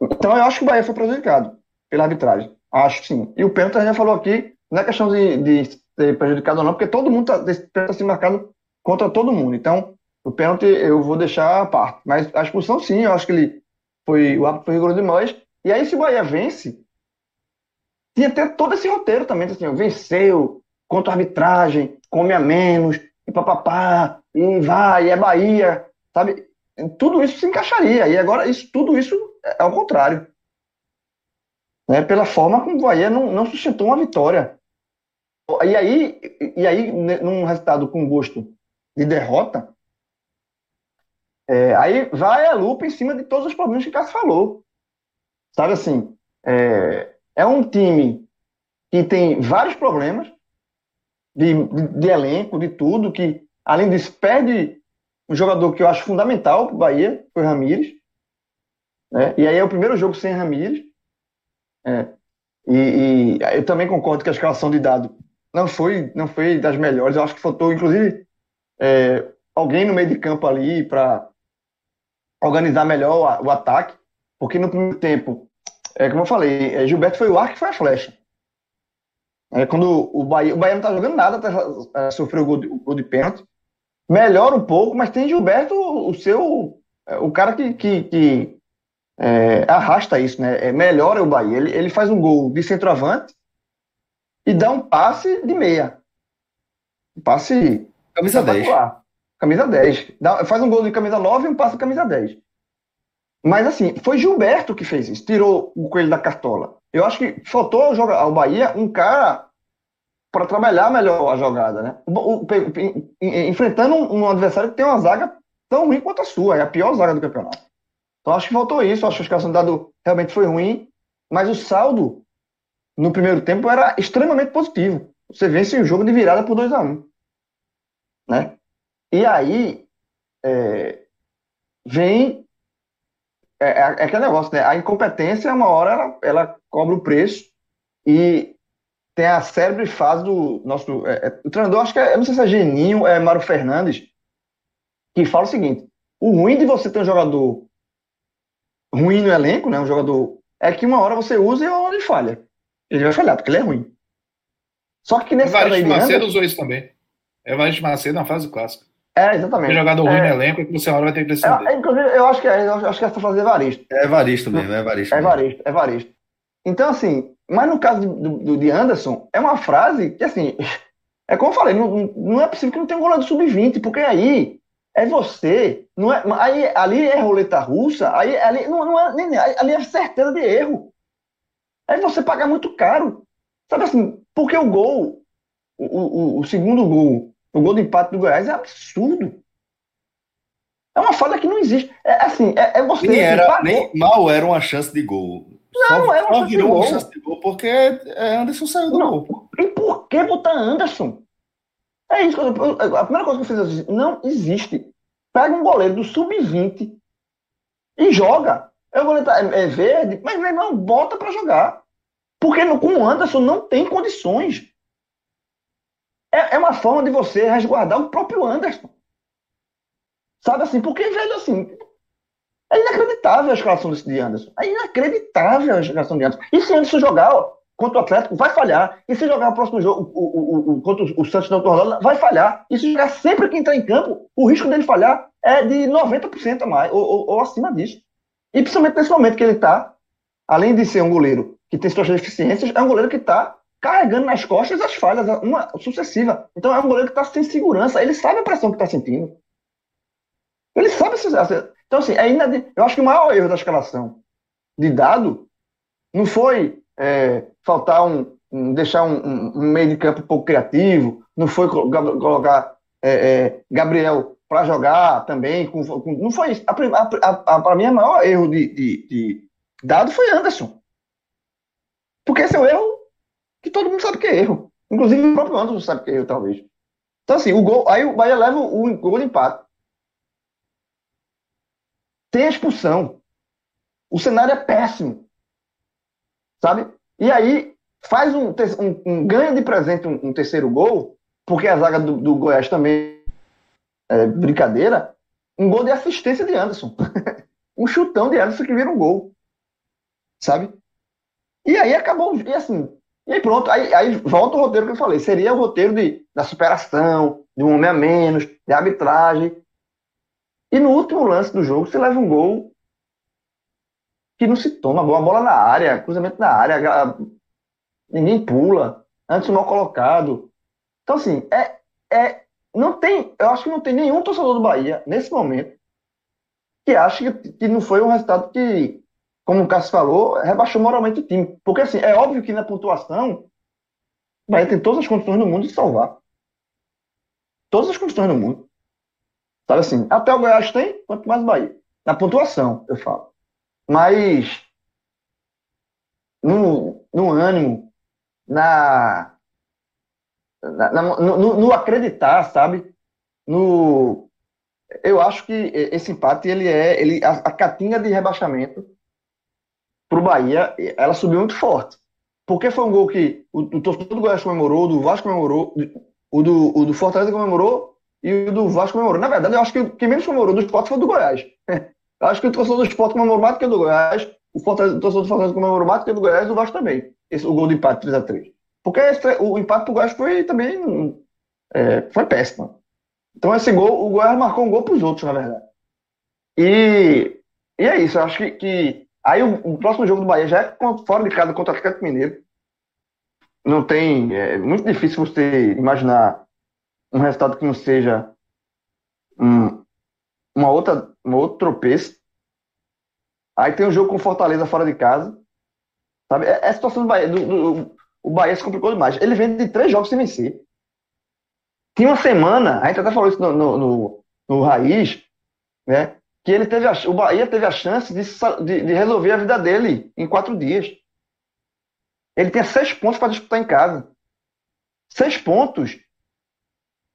Então eu acho que o Bahia foi prejudicado pela arbitragem. Acho sim. E o pênalti a gente já falou aqui, não é questão de, de ser prejudicado ou não, porque todo mundo está tá se marcado contra todo mundo. Então, o pênalti eu vou deixar a parte. Mas a expulsão, sim, eu acho que ele foi. O árbitro foi rigoroso demais. E aí, se o Bahia vence, tinha até todo esse roteiro também, assim, venceu contra a arbitragem, come a menos, e papapá, e vai, é Bahia, sabe? Tudo isso se encaixaria. E agora, isso, tudo isso é ao contrário. Né? Pela forma como o Bahia não, não sustentou uma vitória. E aí, e aí, num resultado com gosto de derrota, é, aí vai a lupa em cima de todos os problemas que o Cássio falou. Sabe assim, é, é um time que tem vários problemas de, de, de, elenco, de tudo, que além disso perde um jogador que eu acho fundamental para o Bahia, foi Ramires. Né? E aí é o primeiro jogo sem Ramires. É, e, e, eu também concordo que a escalação de dado não foi, não foi das melhores. Eu acho que faltou, inclusive, é, alguém no meio de campo ali para organizar melhor o, o, ataque, porque no primeiro tempo, é, como eu falei, é, Gilberto foi o arco e foi a flecha. É, quando o Bahia, o Bahia não tá jogando nada, tá, é, sofreu o gol, de, o gol de pênalti, melhora um pouco, mas tem Gilberto, o seu, é, o cara que, que, que é, arrasta isso, né? É, melhora o Bahia. Ele, ele faz um gol de centroavante e dá um passe de meia. Um passe. Camisa 10. Camisa 10. Dá, faz um gol de camisa 9 e um passe de camisa 10. Mas assim, foi Gilberto que fez isso, tirou o coelho da cartola. Eu acho que faltou ao, Bahia um cara para trabalhar melhor a jogada, né? O, o, enfrentando um, um, adversário que tem uma zaga tão ruim quanto a sua, é a pior zaga do campeonato. Então acho que faltou isso, acho que a escalação dado realmente foi ruim, mas o saldo no primeiro tempo era extremamente positivo. Você vence o jogo de virada por 2 a 1 um, né? E aí é, vem é, é, é, aquele negócio, né? A incompetência, uma hora, ela, ela cobra o preço e tem a célebre fase do nosso. É, é, o treinador, acho que é, eu não sei se é Geninho, é Mário Fernandes, que fala o seguinte: o ruim de você ter um jogador ruim no elenco, né? Um jogador. É que uma hora você usa e uma hora ele falha. Ele vai falhar, porque ele é ruim. Só que nesse caso aí. Macedo usou isso também. Evaristo Macedo na fase clássica. É, exatamente. Tem jogador ruim é, no elenco que você hora vai ter que descender. É, inclusive, eu acho que é, eu acho que essa frase é Evaristo. É Evaristo mesmo, é Evaristo. É Evaristo, é Evaristo. Então, assim, mas no caso do, do, de Anderson, é uma frase que, assim, é como eu falei, não, não é possível que não tenha um goleiro sub-20, porque aí é você, não é, aí, ali é roleta russa, aí ali não, não é, nem, ali é certeza de erro. Aí você paga muito caro. Sabe assim, porque o gol, o, o, o segundo gol o gol do empate do Goiás é absurdo. É uma falha que não existe. É assim, é, é você. Nem, era, nem mal era uma chance de gol. Não, só, era uma, chance virou uma chance de gol porque é, Anderson saiu do não, gol. E por que botar Anderson? É isso. a primeira coisa que eu fiz é não existe. Pega um goleiro do sub-20 e joga. É o goleiro tá, é, é verde, mas meu irmão, bota para jogar. Porque no, com o Anderson não tem condições. É, é uma forma de você resguardar o próprio Anderson. Sabe assim? Porque, velho, assim. É inacreditável a escalação desse de Anderson. É inacreditável a escalação de Anderson. E se Anderson jogar ó, contra o Atlético, vai falhar. E se jogar o próximo jogo o, o, o, contra o, Santos não Rodada, vai falhar. E se jogar sempre que entrar em campo, o risco dele falhar é de 90% a mais, ou, ou, ou, acima disso. E principalmente nesse momento que ele está, além de ser um goleiro que tem suas deficiências, é um goleiro que está carregando nas costas as falhas, uma sucessiva. Então é um goleiro que está sem segurança, ele sabe a pressão que está sentindo. Ele sabe se. Então, assim, é inad... eu acho que o maior erro da escalação de dado não foi é, faltar um, um deixar um, um, meio de campo pouco criativo, não foi colocar é, é, Gabriel para jogar também, com, com, não foi isso. Para mim, o maior erro de, de, de dado foi Anderson. Porque esse é erro que todo mundo sabe que é erro. Inclusive o próprio Anderson sabe que é erro, talvez. Então, assim, o gol, aí o Bahia leva o gol de empate. Tem a expulsão. O cenário é péssimo. Sabe? E aí faz um, um, um ganha de presente um, um, terceiro gol, porque a zaga do, do Goiás também é brincadeira. Um gol de assistência de Anderson. um chutão de Anderson que vira um gol. Sabe? E aí acabou. E assim. E aí pronto. Aí, aí volta o roteiro que eu falei. Seria o roteiro de, da superação, de um homem a menos, de arbitragem. E no último lance do jogo, você leva um gol que não se toma. Boa bola na área, cruzamento na área, ninguém pula, antes mal colocado. Então, assim, é, é, não tem, eu acho que não tem nenhum torcedor do Bahia, nesse momento, que acha que, que não foi um resultado que, como o Cássio falou, rebaixou moralmente o time. Porque, assim, é óbvio que na pontuação, o Bahia tem todas as condições do mundo de salvar. Todas as condições do mundo. Sabe assim, até o Goiás tem, quanto mais o Bahia. Na pontuação, eu falo. Mas no, no ânimo, na, na, na no, no, acreditar, sabe? No, eu acho que esse empate ele é ele a, a catinga de rebaixamento para o Bahia, ela subiu muito forte. Porque foi um gol que o, o torcedor do Goiás comemorou, o do Vasco comemorou, o do, o do Fortaleza comemorou e o do Vasco comemorou. Na verdade, eu acho que quem menos comemorou do esporte foi o do Goiás. Eu acho que o torcedor do esporte comemorou mais do que o do Goiás, o, Fortaleza, o torcedor do Fortaleza comemorou mais do que o do Goiás e o Vasco também. Esse, o gol de empate 3x3. Porque esse, o empate pro Goiás foi também. É, foi péssimo. Então esse gol, o Goiás marcou um gol pros outros, na verdade. E, e é isso, eu acho que. que aí o, o, próximo jogo do Bahia já é fora de casa contra o Atlético Mineiro. Não tem. É muito difícil você imaginar um resultado que não seja um, uma outra, um outro tropeço. Aí tem o um jogo com Fortaleza fora de casa. Sabe? É, é a situação do Bahia. Do, do, o Bahia se complicou demais. Ele vem de três jogos sem vencer. Tinha uma semana, a gente até falou isso no, no, no, no Raiz, né? Que ele teve a, o Bahia teve a chance de, de, de resolver a vida dele em quatro dias. Ele tinha seis pontos para disputar em casa. Seis pontos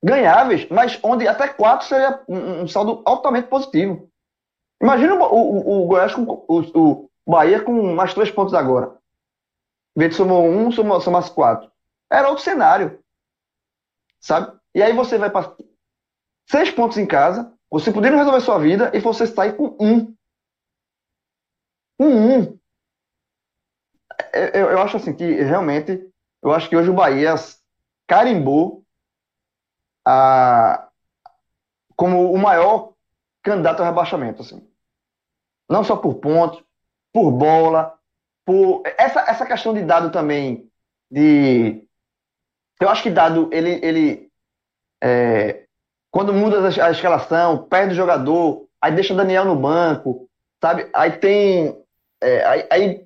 ganháveis, mas onde até quatro seria um, um saldo altamente positivo. Imagina o, o, o Goiás com o, o, Bahia com mais três pontos agora. Em vez de somou um, somou, somasse quatro. Era outro cenário. Sabe? E aí você vai para seis pontos em casa, você poderia resolver sua vida e você sai com um. Um um. Eu, eu acho assim que realmente, eu acho que hoje o Bahia carimbou a, como o maior candidato ao rebaixamento. Assim. Não só por pontos, por bola, por. Essa, essa questão de dado também. De. Eu acho que dado, ele. ele é, quando muda a escalação, perde o jogador, aí deixa o Daniel no banco, sabe? Aí tem. É, aí, aí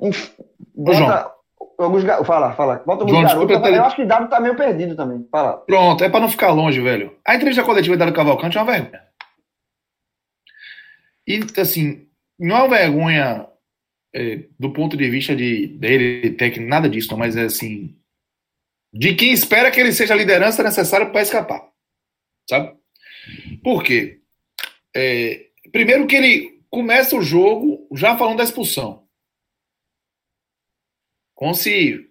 bota, alguns Fala, fala. Bota alguns João, garotos. Eu acho que Dado tá meio perdido também. Fala. Pronto, é para não ficar longe, velho. A entrevista coletiva de Dado Cavalcante é uma vergonha. E, assim, não é uma vergonha é, do ponto de vista de, dele, técnico, nada disso, não, mas é assim. De quem espera que ele seja a liderança necessária para escapar. Sabe? Por quê? É, primeiro que ele começa o jogo já falando da expulsão como se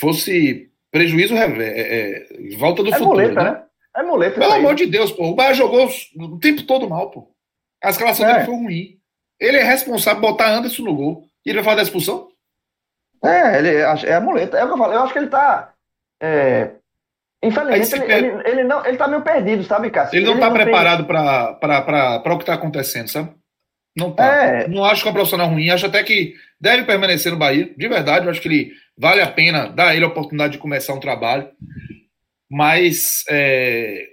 fosse prejuízo é, é, volta do é futuro. Muleta, né? né? É muleta. Pelo amor de Deus, pô. O Bahia jogou o tempo todo mal, pô. A escalação é. dele foi ruim. Ele é responsável por botar Anderson no gol. E ele vai falar da expulsão? É, ele é a muleta. É o que eu falo. Eu acho que ele tá. É... Infelizmente, ele, ele, ele, não, ele tá meio perdido, sabe, Cássio? Ele não tá não preparado tem... para o que tá acontecendo, sabe? Não tá. É... Não acho que é um profissional ruim. Acho até que deve permanecer no Bahia. De verdade, eu acho que ele vale a pena dar ele a oportunidade de começar um trabalho. Mas é,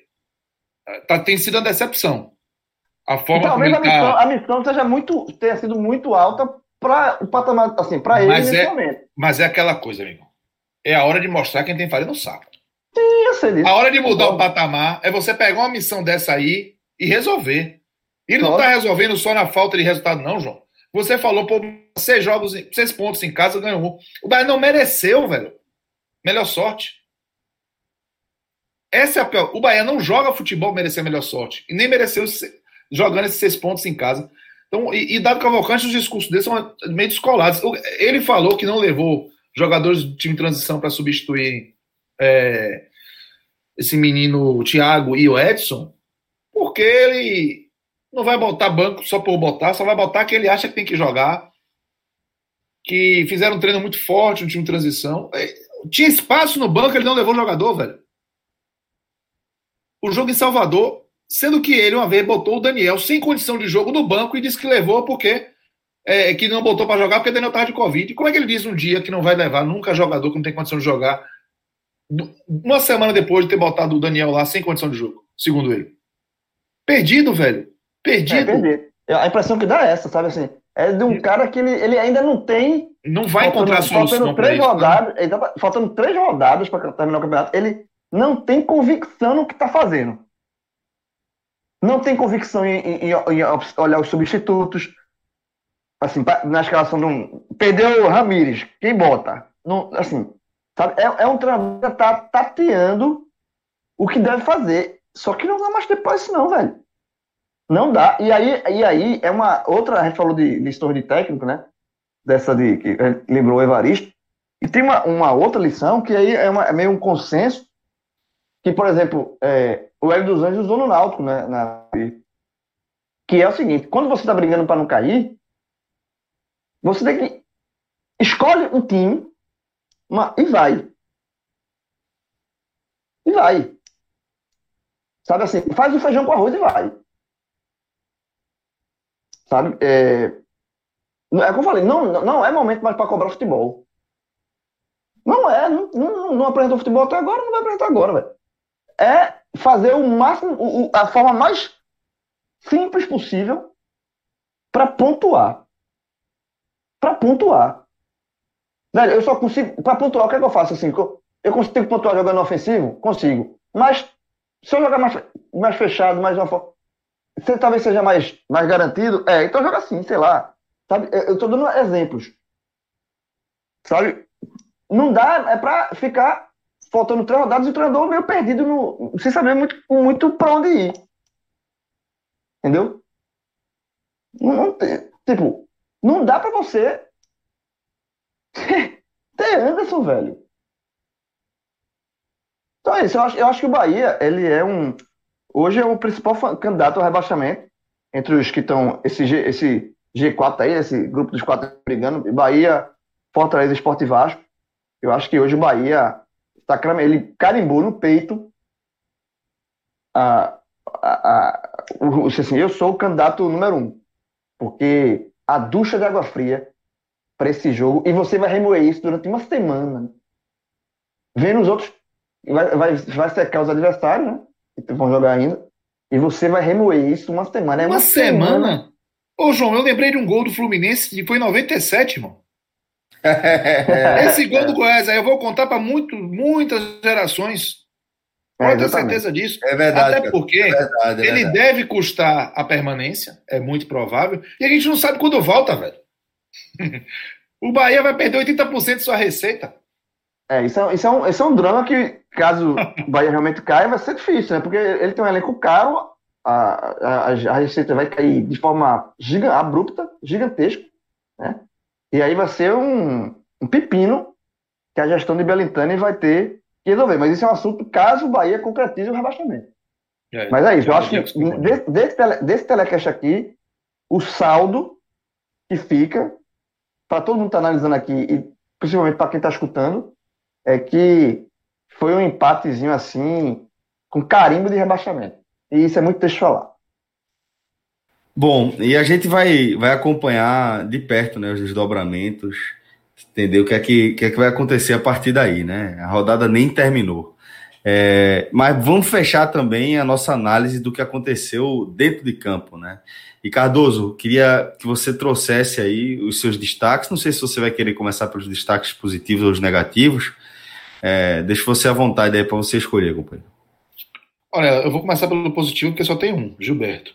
tá, tem sido uma decepção. A forma talvez a, tá... missão, a missão seja muito, tenha sido muito alta para o patamar, assim, para ele mas nesse é, momento. Mas é aquela coisa, amigo. É a hora de mostrar quem tem farinha no saco. Disso. A hora de mudar o patamar é você pegar uma missão dessa aí e resolver. Ele Nossa. não está resolvendo só na falta de resultado, não, João. Você falou, pô, seis jogos, seis pontos em casa, ganhou um. O Bahia não mereceu, velho. Melhor sorte. Essa é a pior. O Bahia não joga futebol merecer a melhor sorte. E nem mereceu jogando esses seis pontos em casa. Então, e, e Dado Cavalcante, os discursos dele são meio descolados. Ele falou que não levou jogadores do time de transição para substituir é, esse menino o Thiago e o Edson, porque ele não vai botar banco só por botar, só vai botar que ele acha que tem que jogar. Que fizeram um treino muito forte, um time de transição. É, tinha espaço no banco, ele não levou jogador, velho. O jogo em Salvador, sendo que ele uma vez botou o Daniel sem condição de jogo no banco e disse que levou porque é, que não botou para jogar porque o Daniel estava de Covid. Como é que ele diz um dia que não vai levar nunca jogador que não tem condição de jogar uma semana depois de ter botado o Daniel lá sem condição de jogo, segundo ele? Perdido, velho. Perdido. É, perdido. A impressão que dá é essa, sabe assim? É de um cara que ele, ele ainda não tem. Não vai encontrar faltando, solução. Faltando três, isso, né? rodadas, né? tá, faltando três rodadas para terminar o campeonato. Ele não tem convicção no que está fazendo. Não tem convicção em, em, em, olhar os substitutos. Assim, na escalação do. Perdeu o Ramires. Quem bota? Não, assim, sabe? É, é um treinador que tá tateando o que deve fazer. Só que não dá mais tempo para isso, não, velho. Não dá. E aí, e aí é uma outra. A gente falou de, de história de técnico, né? Dessa de. que lembrou o Evaristo. E tem uma, uma outra lição que aí é, uma, é meio um consenso. Que, por exemplo, é, o Hélio dos Anjos usou no Náutico, né? Na, que é o seguinte: quando você está brigando para não cair, você tem que. Escolhe um time e vai. E vai. Sabe assim, faz o feijão com arroz e vai. Sabe? É, é como eu falei, não, não é momento mais para cobrar futebol. Não é, não, não, não apresentou futebol até agora, não vai apresentar agora, velho. É fazer o máximo, o, a forma mais simples possível para pontuar. Para pontuar. Velho, eu só consigo. Para pontuar, o que é que eu faço assim? Eu consigo pontuar jogando ofensivo? Consigo. Mas se eu jogar mais, mais fechado, mais uma forma. Você talvez seja mais, mais garantido. É, então joga assim, sei lá. Sabe? Eu tô dando exemplos. Sabe? Não dá, é pra ficar faltando três rodadas e o treinador meio perdido, no, sem saber muito, muito pra onde ir. Entendeu? Não, não tipo, não dá pra você ter Anderson, velho. Então é isso, eu acho, eu acho que o Bahia, ele é um. Hoje é o principal candidato ao rebaixamento entre os que estão. Esse, G, esse G4 aí, esse grupo dos quatro brigando. Bahia, Fortaleza, Esporte e Vasco. Eu acho que hoje o Bahia está ele carimbou no peito a, a, a, assim, eu sou o candidato número um. Porque a ducha de água fria para esse jogo, e você vai remoer isso durante uma semana. Vendo os outros vai, vai, vai secar os adversários, né? Que vão jogar ainda. E você vai remoer isso uma semana. É uma, uma semana? semana? Ô, João, eu lembrei de um gol do Fluminense que foi em 97, irmão. Esse gol do Goiás aí eu vou contar para muitas gerações. É, Pode ter certeza disso. É verdade. Até porque é verdade, é ele deve custar a permanência, é muito provável. E a gente não sabe quando volta, velho. o Bahia vai perder 80% de sua receita. É, isso é, isso, é um, isso é um drama que, caso o Bahia realmente caia, vai ser difícil, né? Porque ele tem um elenco caro, a, a, a receita vai cair de forma giga, abrupta, gigantesca, né? E aí vai ser um, um pepino que a gestão de Belintani vai ter que resolver. Mas isso é um assunto caso o Bahia concretize o rebaixamento. É, Mas é isso, eu acho que desse, desse, tele, desse telecast aqui, o saldo que fica, para todo mundo que está analisando aqui, e principalmente para quem está escutando, é que foi um empatezinho assim, com carimbo de rebaixamento. E isso é muito deixa falar. Bom, e a gente vai, vai acompanhar de perto né, os desdobramentos, entender o que é que, que, é que vai acontecer a partir daí, né? A rodada nem terminou. É, mas vamos fechar também a nossa análise do que aconteceu dentro de campo, né? E Cardoso, queria que você trouxesse aí os seus destaques. Não sei se você vai querer começar pelos destaques positivos ou os negativos, é, deixa você à vontade aí para você escolher, companheiro. Olha, eu vou começar pelo positivo, porque só tem um, Gilberto.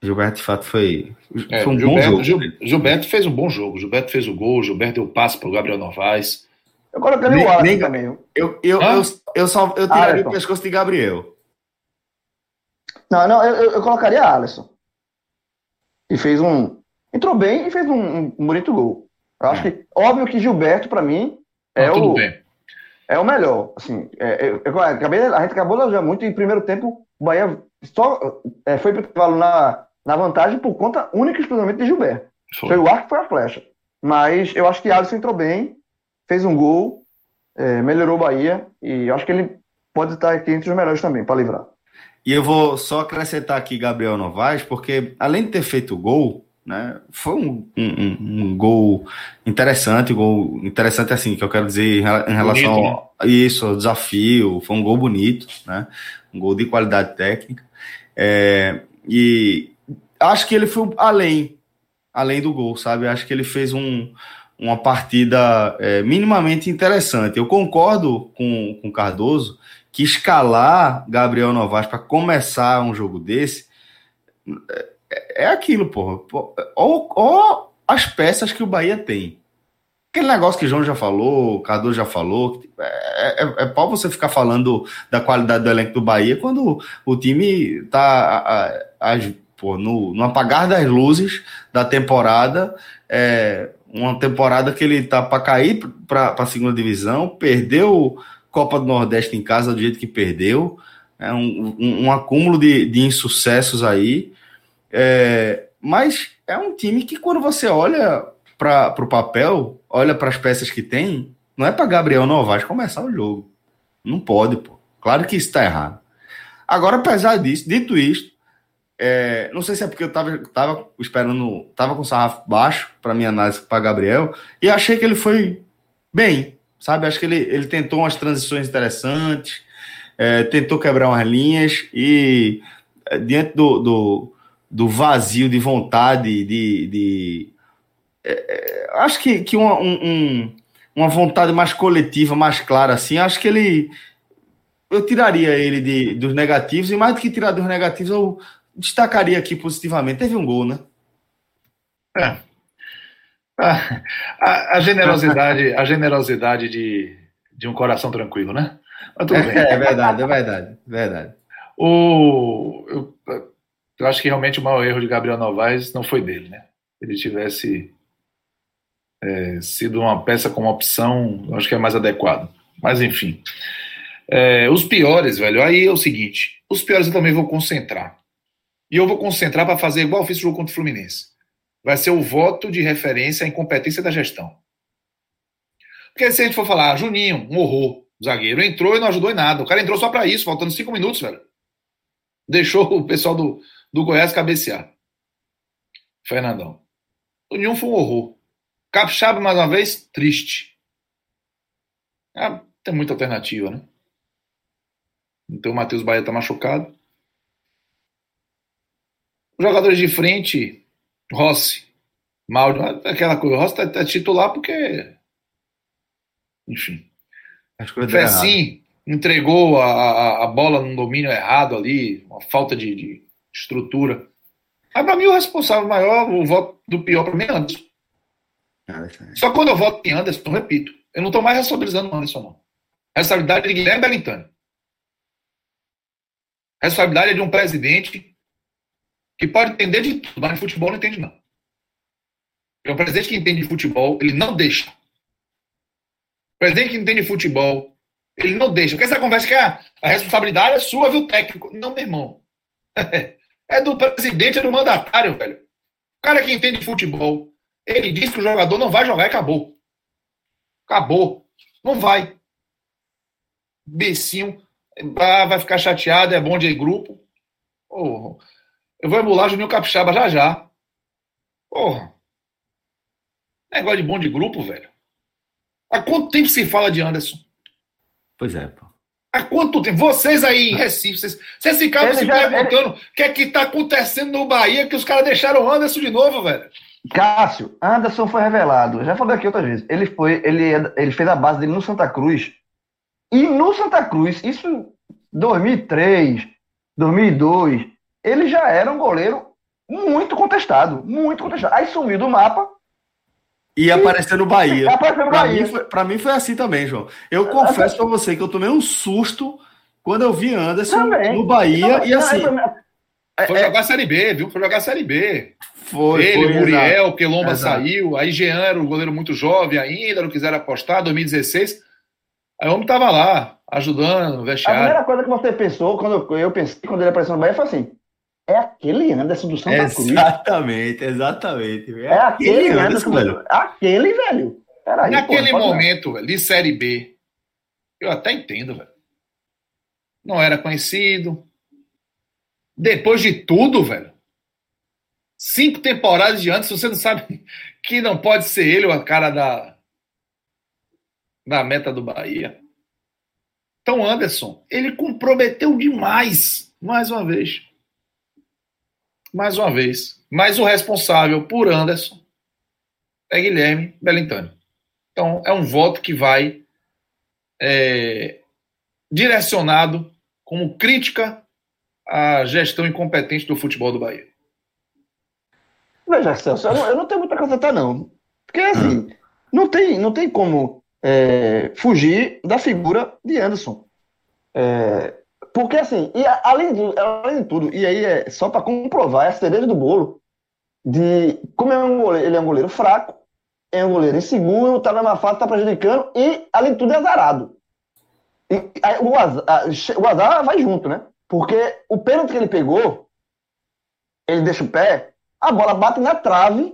Gilberto, de fato, foi, É, foi um bom Gilberto, jogo. Gil- Gilberto fez um bom jogo. Gilberto fez o gol, Gilberto deu passe para o Gabriel Novaes. Eu colocaria Nem- o Alisson também. Eu, eu, Hã? eu, eu, só, eu tiraria Alisson. o pescoço de Gabriel. Não, não, eu, eu- colocaria Alisson. E fez um. Entrou bem e fez um, um bonito gol. Eu acho que, óbvio que Gilberto, pra mim, é Não, o, bem. é o melhor. Assim, é, eu- eu acabei, a gente acabou de elogiar muito em primeiro tempo. O Bahia só é, foi pro intervalo na, na vantagem por conta única e exclusivamente de Gilberto. Foi. Foi o arco que foi a flecha. Mas eu acho que Alisson entrou bem, fez um gol, é, melhorou o Bahia e eu acho que ele pode estar aqui entre os melhores também, para livrar. E eu vou só acrescentar aqui Gabriel Novaes, porque além de ter feito o gol, né, foi um, um- um- gol interessante, gol interessante assim, que eu quero dizer em rela- em relação Bonito, a isso, ao desafio, foi um gol bonito, né, um gol de qualidade técnica, É, e acho que ele foi além, além do gol, sabe, acho que ele fez um, uma partida é, minimamente interessante, eu concordo com, com o Cardoso, que escalar Gabriel Novaes para começar um jogo desse é, é aquilo, porra. Ou, ou as peças que o Bahia tem. Aquele negócio que o João já falou, o Cardoso já falou, é, é, é pau você ficar falando da qualidade do elenco do Bahia quando o time tá a- pô, no, no apagar das luzes da temporada, é, uma temporada que ele tá para cair para a segunda divisão, perdeu Copa do Nordeste em casa do jeito que perdeu, é um, um, um acúmulo de, de insucessos aí, é, mas é um time que quando você olha para o papel, olha para as peças que tem, não é para Gabriel Novaes começar o jogo. Não pode, pô. Claro que isso está errado. Agora, apesar disso, dito isto, é, não sei se é porque eu tava, tava esperando, tava com o sarrafo baixo para minha análise para Gabriel, e achei que ele foi bem, sabe? Acho que ele, ele tentou umas transições interessantes, é, tentou quebrar umas linhas e é, diante do, do, do vazio de vontade, de. de é, é, acho que, que uma, um, um- uma vontade mais coletiva, mais clara, assim, acho que ele. Eu tiraria ele de, dos negativos, e mais do que tirar dos negativos, eu destacaria aqui positivamente. Teve um gol, né? A, a- a generosidade, a generosidade de, de um coração tranquilo, né? Mas tudo bem. É, verdade, é verdade, verdade. O, eu, eu acho que realmente o maior erro de Gabriel Novaes não foi dele, né? Ele tivesse é, sido uma peça como opção, eu acho que é mais adequado. Mas enfim. É, os piores, velho, aí é o seguinte: os piores eu também vou concentrar. E eu vou concentrar para fazer igual eu fiz o jogo contra o Fluminense. Vai ser o voto de referência à incompetência da gestão. Porque se a gente for falar, ah, Juninho, um horror, zagueiro entrou e não ajudou em nada. O cara entrou só para isso, faltando cinco minutos, velho deixou o pessoal do, do Goiás cabecear. Fernandão. O Ninho foi um horror. Capixaba, mais uma vez, triste. Ah, tem muita alternativa, né? Então o Matheus Bahia tá machucado. Os jogadores de frente, Rossi, mal, aquela coisa. O Rossi tá, tá titular porque. Enfim. As coisas entregou a, a, a bola num domínio errado ali, uma falta de, de estrutura. Mas para mim o responsável maior, o voto do pior para mim é Anderson. Só quando eu voto em Anderson, eu repito, eu não estou mais responsabilizando o Anderson, não. A responsabilidade é de Guilherme Belintani. A responsabilidade é de um presidente que pode entender de tudo, mas de futebol não entende, não. É um presidente que entende de futebol, ele não deixa. O presidente que entende de futebol, ele não deixa. Porque essa conversa que ah, a responsabilidade é sua, viu, técnico? Não, meu irmão. É do presidente, é do mandatário, velho. O cara que entende de futebol, ele diz que o jogador não vai jogar e acabou. Acabou. Não vai. Becinho vai ficar chateado, é bom de grupo. Porra. Eu vou emular Juninho Capixaba já já. Porra. Negócio de bom de grupo, velho. Há quanto tempo se fala de Anderson? Pois é, pô. Há quanto tempo? Vocês aí em Recife, vocês, vocês ficavam Ele se já- perguntando o que é que tá acontecendo no Bahia que os caras deixaram o Anderson de novo, velho. Cássio, Anderson foi revelado. Já falei aqui outras vezes. Ele foi, ele, é- ele fez a base dele no Santa Cruz. E no Santa Cruz, isso 2003, 2002, ele já era um goleiro muito contestado, muito contestado. Aí sumiu do mapa. E apareceu no Bahia. Apareceu no Pra Bahia. mim, foi, pra mim foi assim também, João. Eu confesso pra você que eu tomei um susto quando eu vi Anderson Também. no Bahia. E Não, assim, é- Foi jogar a Série B, viu? Foi jogar a Série B. foi. Ele, foi, Muriel, exato. Quelomba Exato. saiu. Aí Jean era um goleiro muito jovem ainda, não quiseram apostar, 2016. Aí o homem tava lá, ajudando no A vestiário. primeira coisa que você pensou, quando eu pensei, quando ele apareceu no Bahia, foi assim: é aquele Anderson do Santa Cruz. Exatamente, exatamente. É aquele Anderson, Anderson. velho. Aquele, velho. Peraí, Naquele pô, momento, velho, de Série B, eu até entendo, velho. Não era conhecido. Depois de tudo, velho. Cinco temporadas de antes, você não sabe que não pode ser ele o cara da, da meta do Bahia. Então, Anderson, ele comprometeu demais, mais uma vez. Mais uma vez. Mas o responsável por Anderson é Guilherme Belintani. Então, é um voto que vai é, direcionado como crítica à gestão incompetente do futebol do Bahia. Veja, Celso, eu não, eu não tenho muita coisa até não. Porque, assim, não, tem, não tem como é, fugir da figura de Anderson. É, porque, assim, e além, de, além de tudo, e aí é só para comprovar, é a cereja do bolo, de como é um goleiro, ele é um goleiro fraco, é um goleiro inseguro, tá numa fase, tá prejudicando, e, além de tudo, é azarado. E, aí, o, azar, o azar vai junto, né? Porque o pênalti que ele pegou, ele deixa o pé, a bola bate na trave,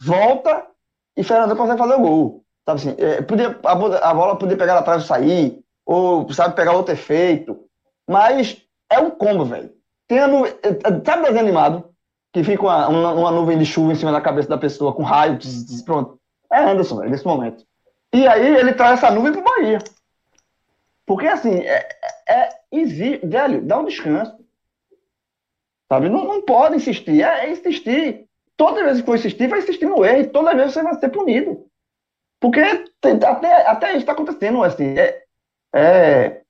volta e Fernando consegue fazer o gol. Sabe assim, é, podia, a, a bola podia pegar na trave e sair, ou sabe, pegar outro efeito. Mas é um combo, velho. Tem a nu... é, é, Sabe desenho animado? Que fica uma, uma, uma nuvem de chuva em cima da cabeça da pessoa, com raio, tss, tss, pronto. É Anderson, velho, nesse momento. E aí ele traz essa nuvem pro Bahia. Porque assim, é, é, é exi- velho, dá um descanso. Sabe? Não, não pode insistir. É, é insistir. Toda vez que for insistir, vai insistir no erro. Toda vez você vai ser punido. Porque até, até isso está acontecendo. Assim, é, é,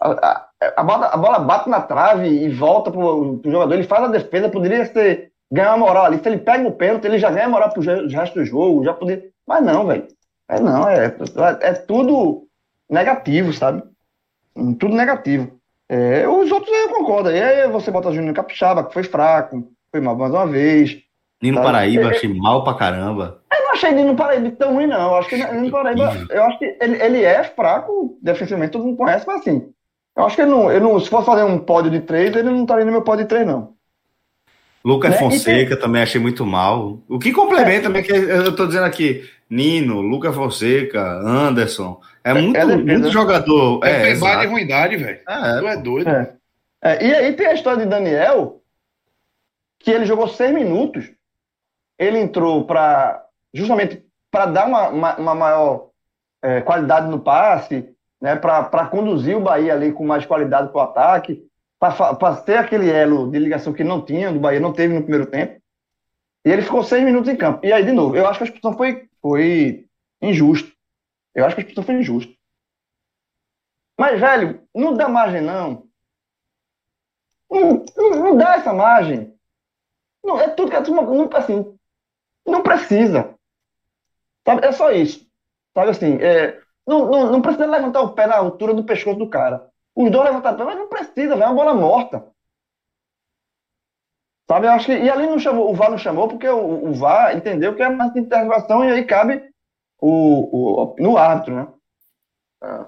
a, a- a bola, a bola bate na trave e volta pro, pro jogador. Ele faz a defesa. Poderia ser, ganhar uma moral ali. Se ele pega o pênalti, ele já ganha moral pro resto do jogo. Já poderia, mas não, velho. É não. É, é, é tudo negativo, sabe? Tudo negativo. É, os outros eu concordo. Aí você bota Júnior Capixaba, que foi fraco, foi mal mais uma vez. Nino Tá. Paraíba, achei mal pra caramba. Eu não achei Nino Paraíba tão ruim, não. Eu acho que Nino Paraíba, eu acho que ele, ele é fraco defensivamente, todo mundo conhece, mas assim, eu acho que ele não, ele não, se fosse fazer um pódio de três, ele não estaria no meu pódio de três, não. Lucas Né? E Fonseca também achei muito mal. O que complementa também, que eu tô dizendo aqui, Nino, Lucas Fonseca, Anderson. É muito, é muito jogador. É, É, é de ruindade, velho. É, Tu é doido. É. É, e aí tem a história de Daniel, que ele jogou seis minutos. Ele entrou para justamente para dar uma, uma, uma maior é, qualidade no passe, né, para conduzir o Bahia ali com mais qualidade para o ataque, para ter aquele elo de ligação que não tinha, do Bahia não teve no primeiro tempo. E ele ficou seis minutos em campo. E aí, de novo, eu acho que a expulsão foi, foi injusta. Eu acho que a expulsão foi injusta. Mas, velho, não dá margem, não. Não, não, não dá essa margem. Não, é tudo que a turma. Não, assim, não precisa. Sabe? É só isso. Sabe assim? É, não, não, não precisa levantar o pé na altura do pescoço do cara. Os dois levantaram o pé, mas não precisa, velho. É uma bola morta. Sabe? Eu acho que. E ali não chamou, o VAR não chamou, porque o, o VAR entendeu que é mais de interrogação e aí cabe o, o, no árbitro, né?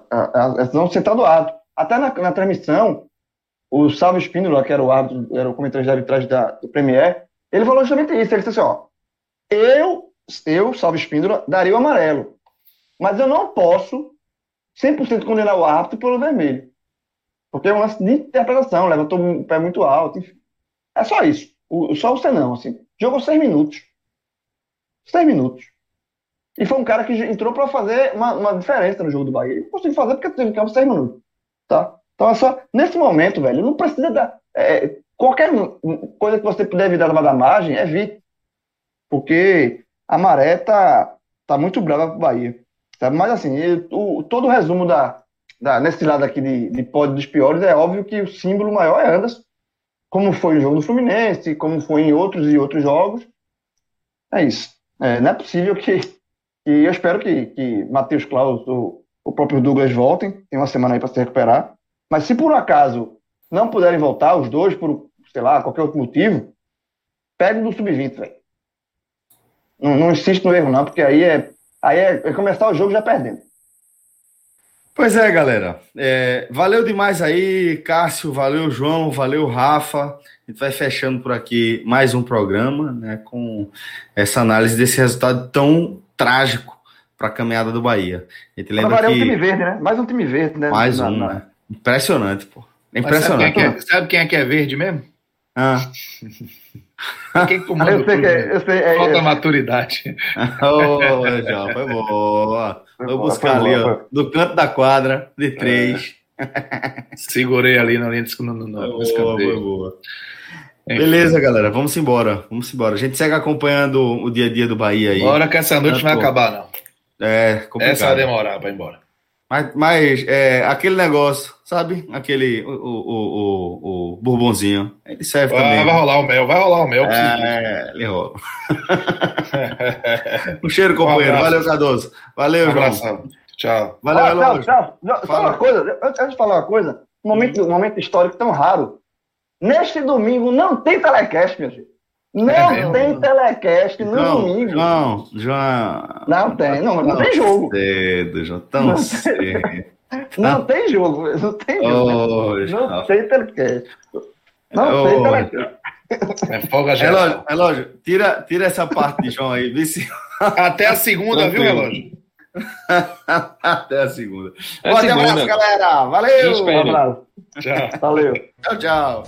A, a, decisão central do árbitro. Até na, na transmissão, o Salvo Espínola, que era o árbitro, era o comentarista de arbitragem da, do Premier, ele falou justamente isso. Ele disse assim: ó, eu, eu, Salvo Espínola, daria o amarelo, mas eu não posso 100% condenar o árbitro pelo vermelho. Porque é um de interpretação, levantou o pé muito alto, enfim. É só isso. O, só o senão, assim. Jogou seis minutos. Seis minutos. E foi um cara que entrou para fazer uma, uma diferença no jogo do Bahia. Ele não conseguiu fazer porque teve campo seis minutos. Tá? Então é só. Nesse momento, velho, não precisa dar. é, qualquer coisa que você puder evitar da margem, evite. Porque a maré tá, tá muito brava pro Bahia. Sabe? Mas assim, o, todo o resumo da, da, nesse lado aqui de, de pódio dos piores, é óbvio que o símbolo maior é Anderson. como foi no jogo do Fluminense, como foi em outros e outros jogos. É isso. É, não é possível que, que eu espero que, que Matheus Claus, o, o próprio Douglas voltem, tem uma semana aí para se recuperar. Mas se por acaso não puderem voltar, os dois, por, sei lá, qualquer outro motivo, pegue do sub-20, velho. Não, não insiste no erro, não, porque aí é, aí é, é começar o jogo já perdendo. Pois é, galera. É, valeu demais aí, Cássio, valeu, João, valeu, Rafa. A gente vai fechando por aqui mais um programa, né, com essa análise desse resultado tão trágico para a caminhada do Bahia. A gente lembra que... um time verde, né? Mais um time verde, né? Mais um, na... né? Impressionante, pô. Impressionante. Sabe quem, é, sabe quem, é, que é verde mesmo? Ah. Quem comanda eu sei que é, eu sei, é, Falta é, maturidade. Oh, João, foi boa. Foi Vou buscar ali, boa, ó, do canto da quadra, de três. É. Segurei ali na linha de no, no escanteio. Foi boa. Beleza, galera, vamos embora. Vamos embora. A gente segue acompanhando o dia a dia do Bahia aí. Bora que essa noite não vai acabar, não. É, complicado. Essa vai demorar para ir embora. Mas, mas é, aquele negócio, sabe? Aquele, o, o, o, o bourbonzinho, ele serve vai, também. Vai rolar o mel, vai rolar o mel. É, ele rola. um cheiro, companheiro. Um Valeu, Cardoso. Valeu, um João. Tchau. Valeu, ah, tchau, tchau. Só uma coisa, antes de falar uma coisa, um momento, um momento histórico tão raro. Neste domingo não tem telecast, meu gente. Não é tem telecast no João, domingo. João, João. Não tem, não, não tem jogo. Cedo, João, tão não cedo. Tem, não tem jogo, não tem jogo. Oh, não tem telecast. Não oh, tem telecast. É folga já. Relógio, relógio, tira, tira essa parte de João aí, vice. Até a segunda, viu, relógio? Até a segunda. É Até abraço, galera. Valeu. Um abraço. Tchau. Valeu. Tchau, tchau.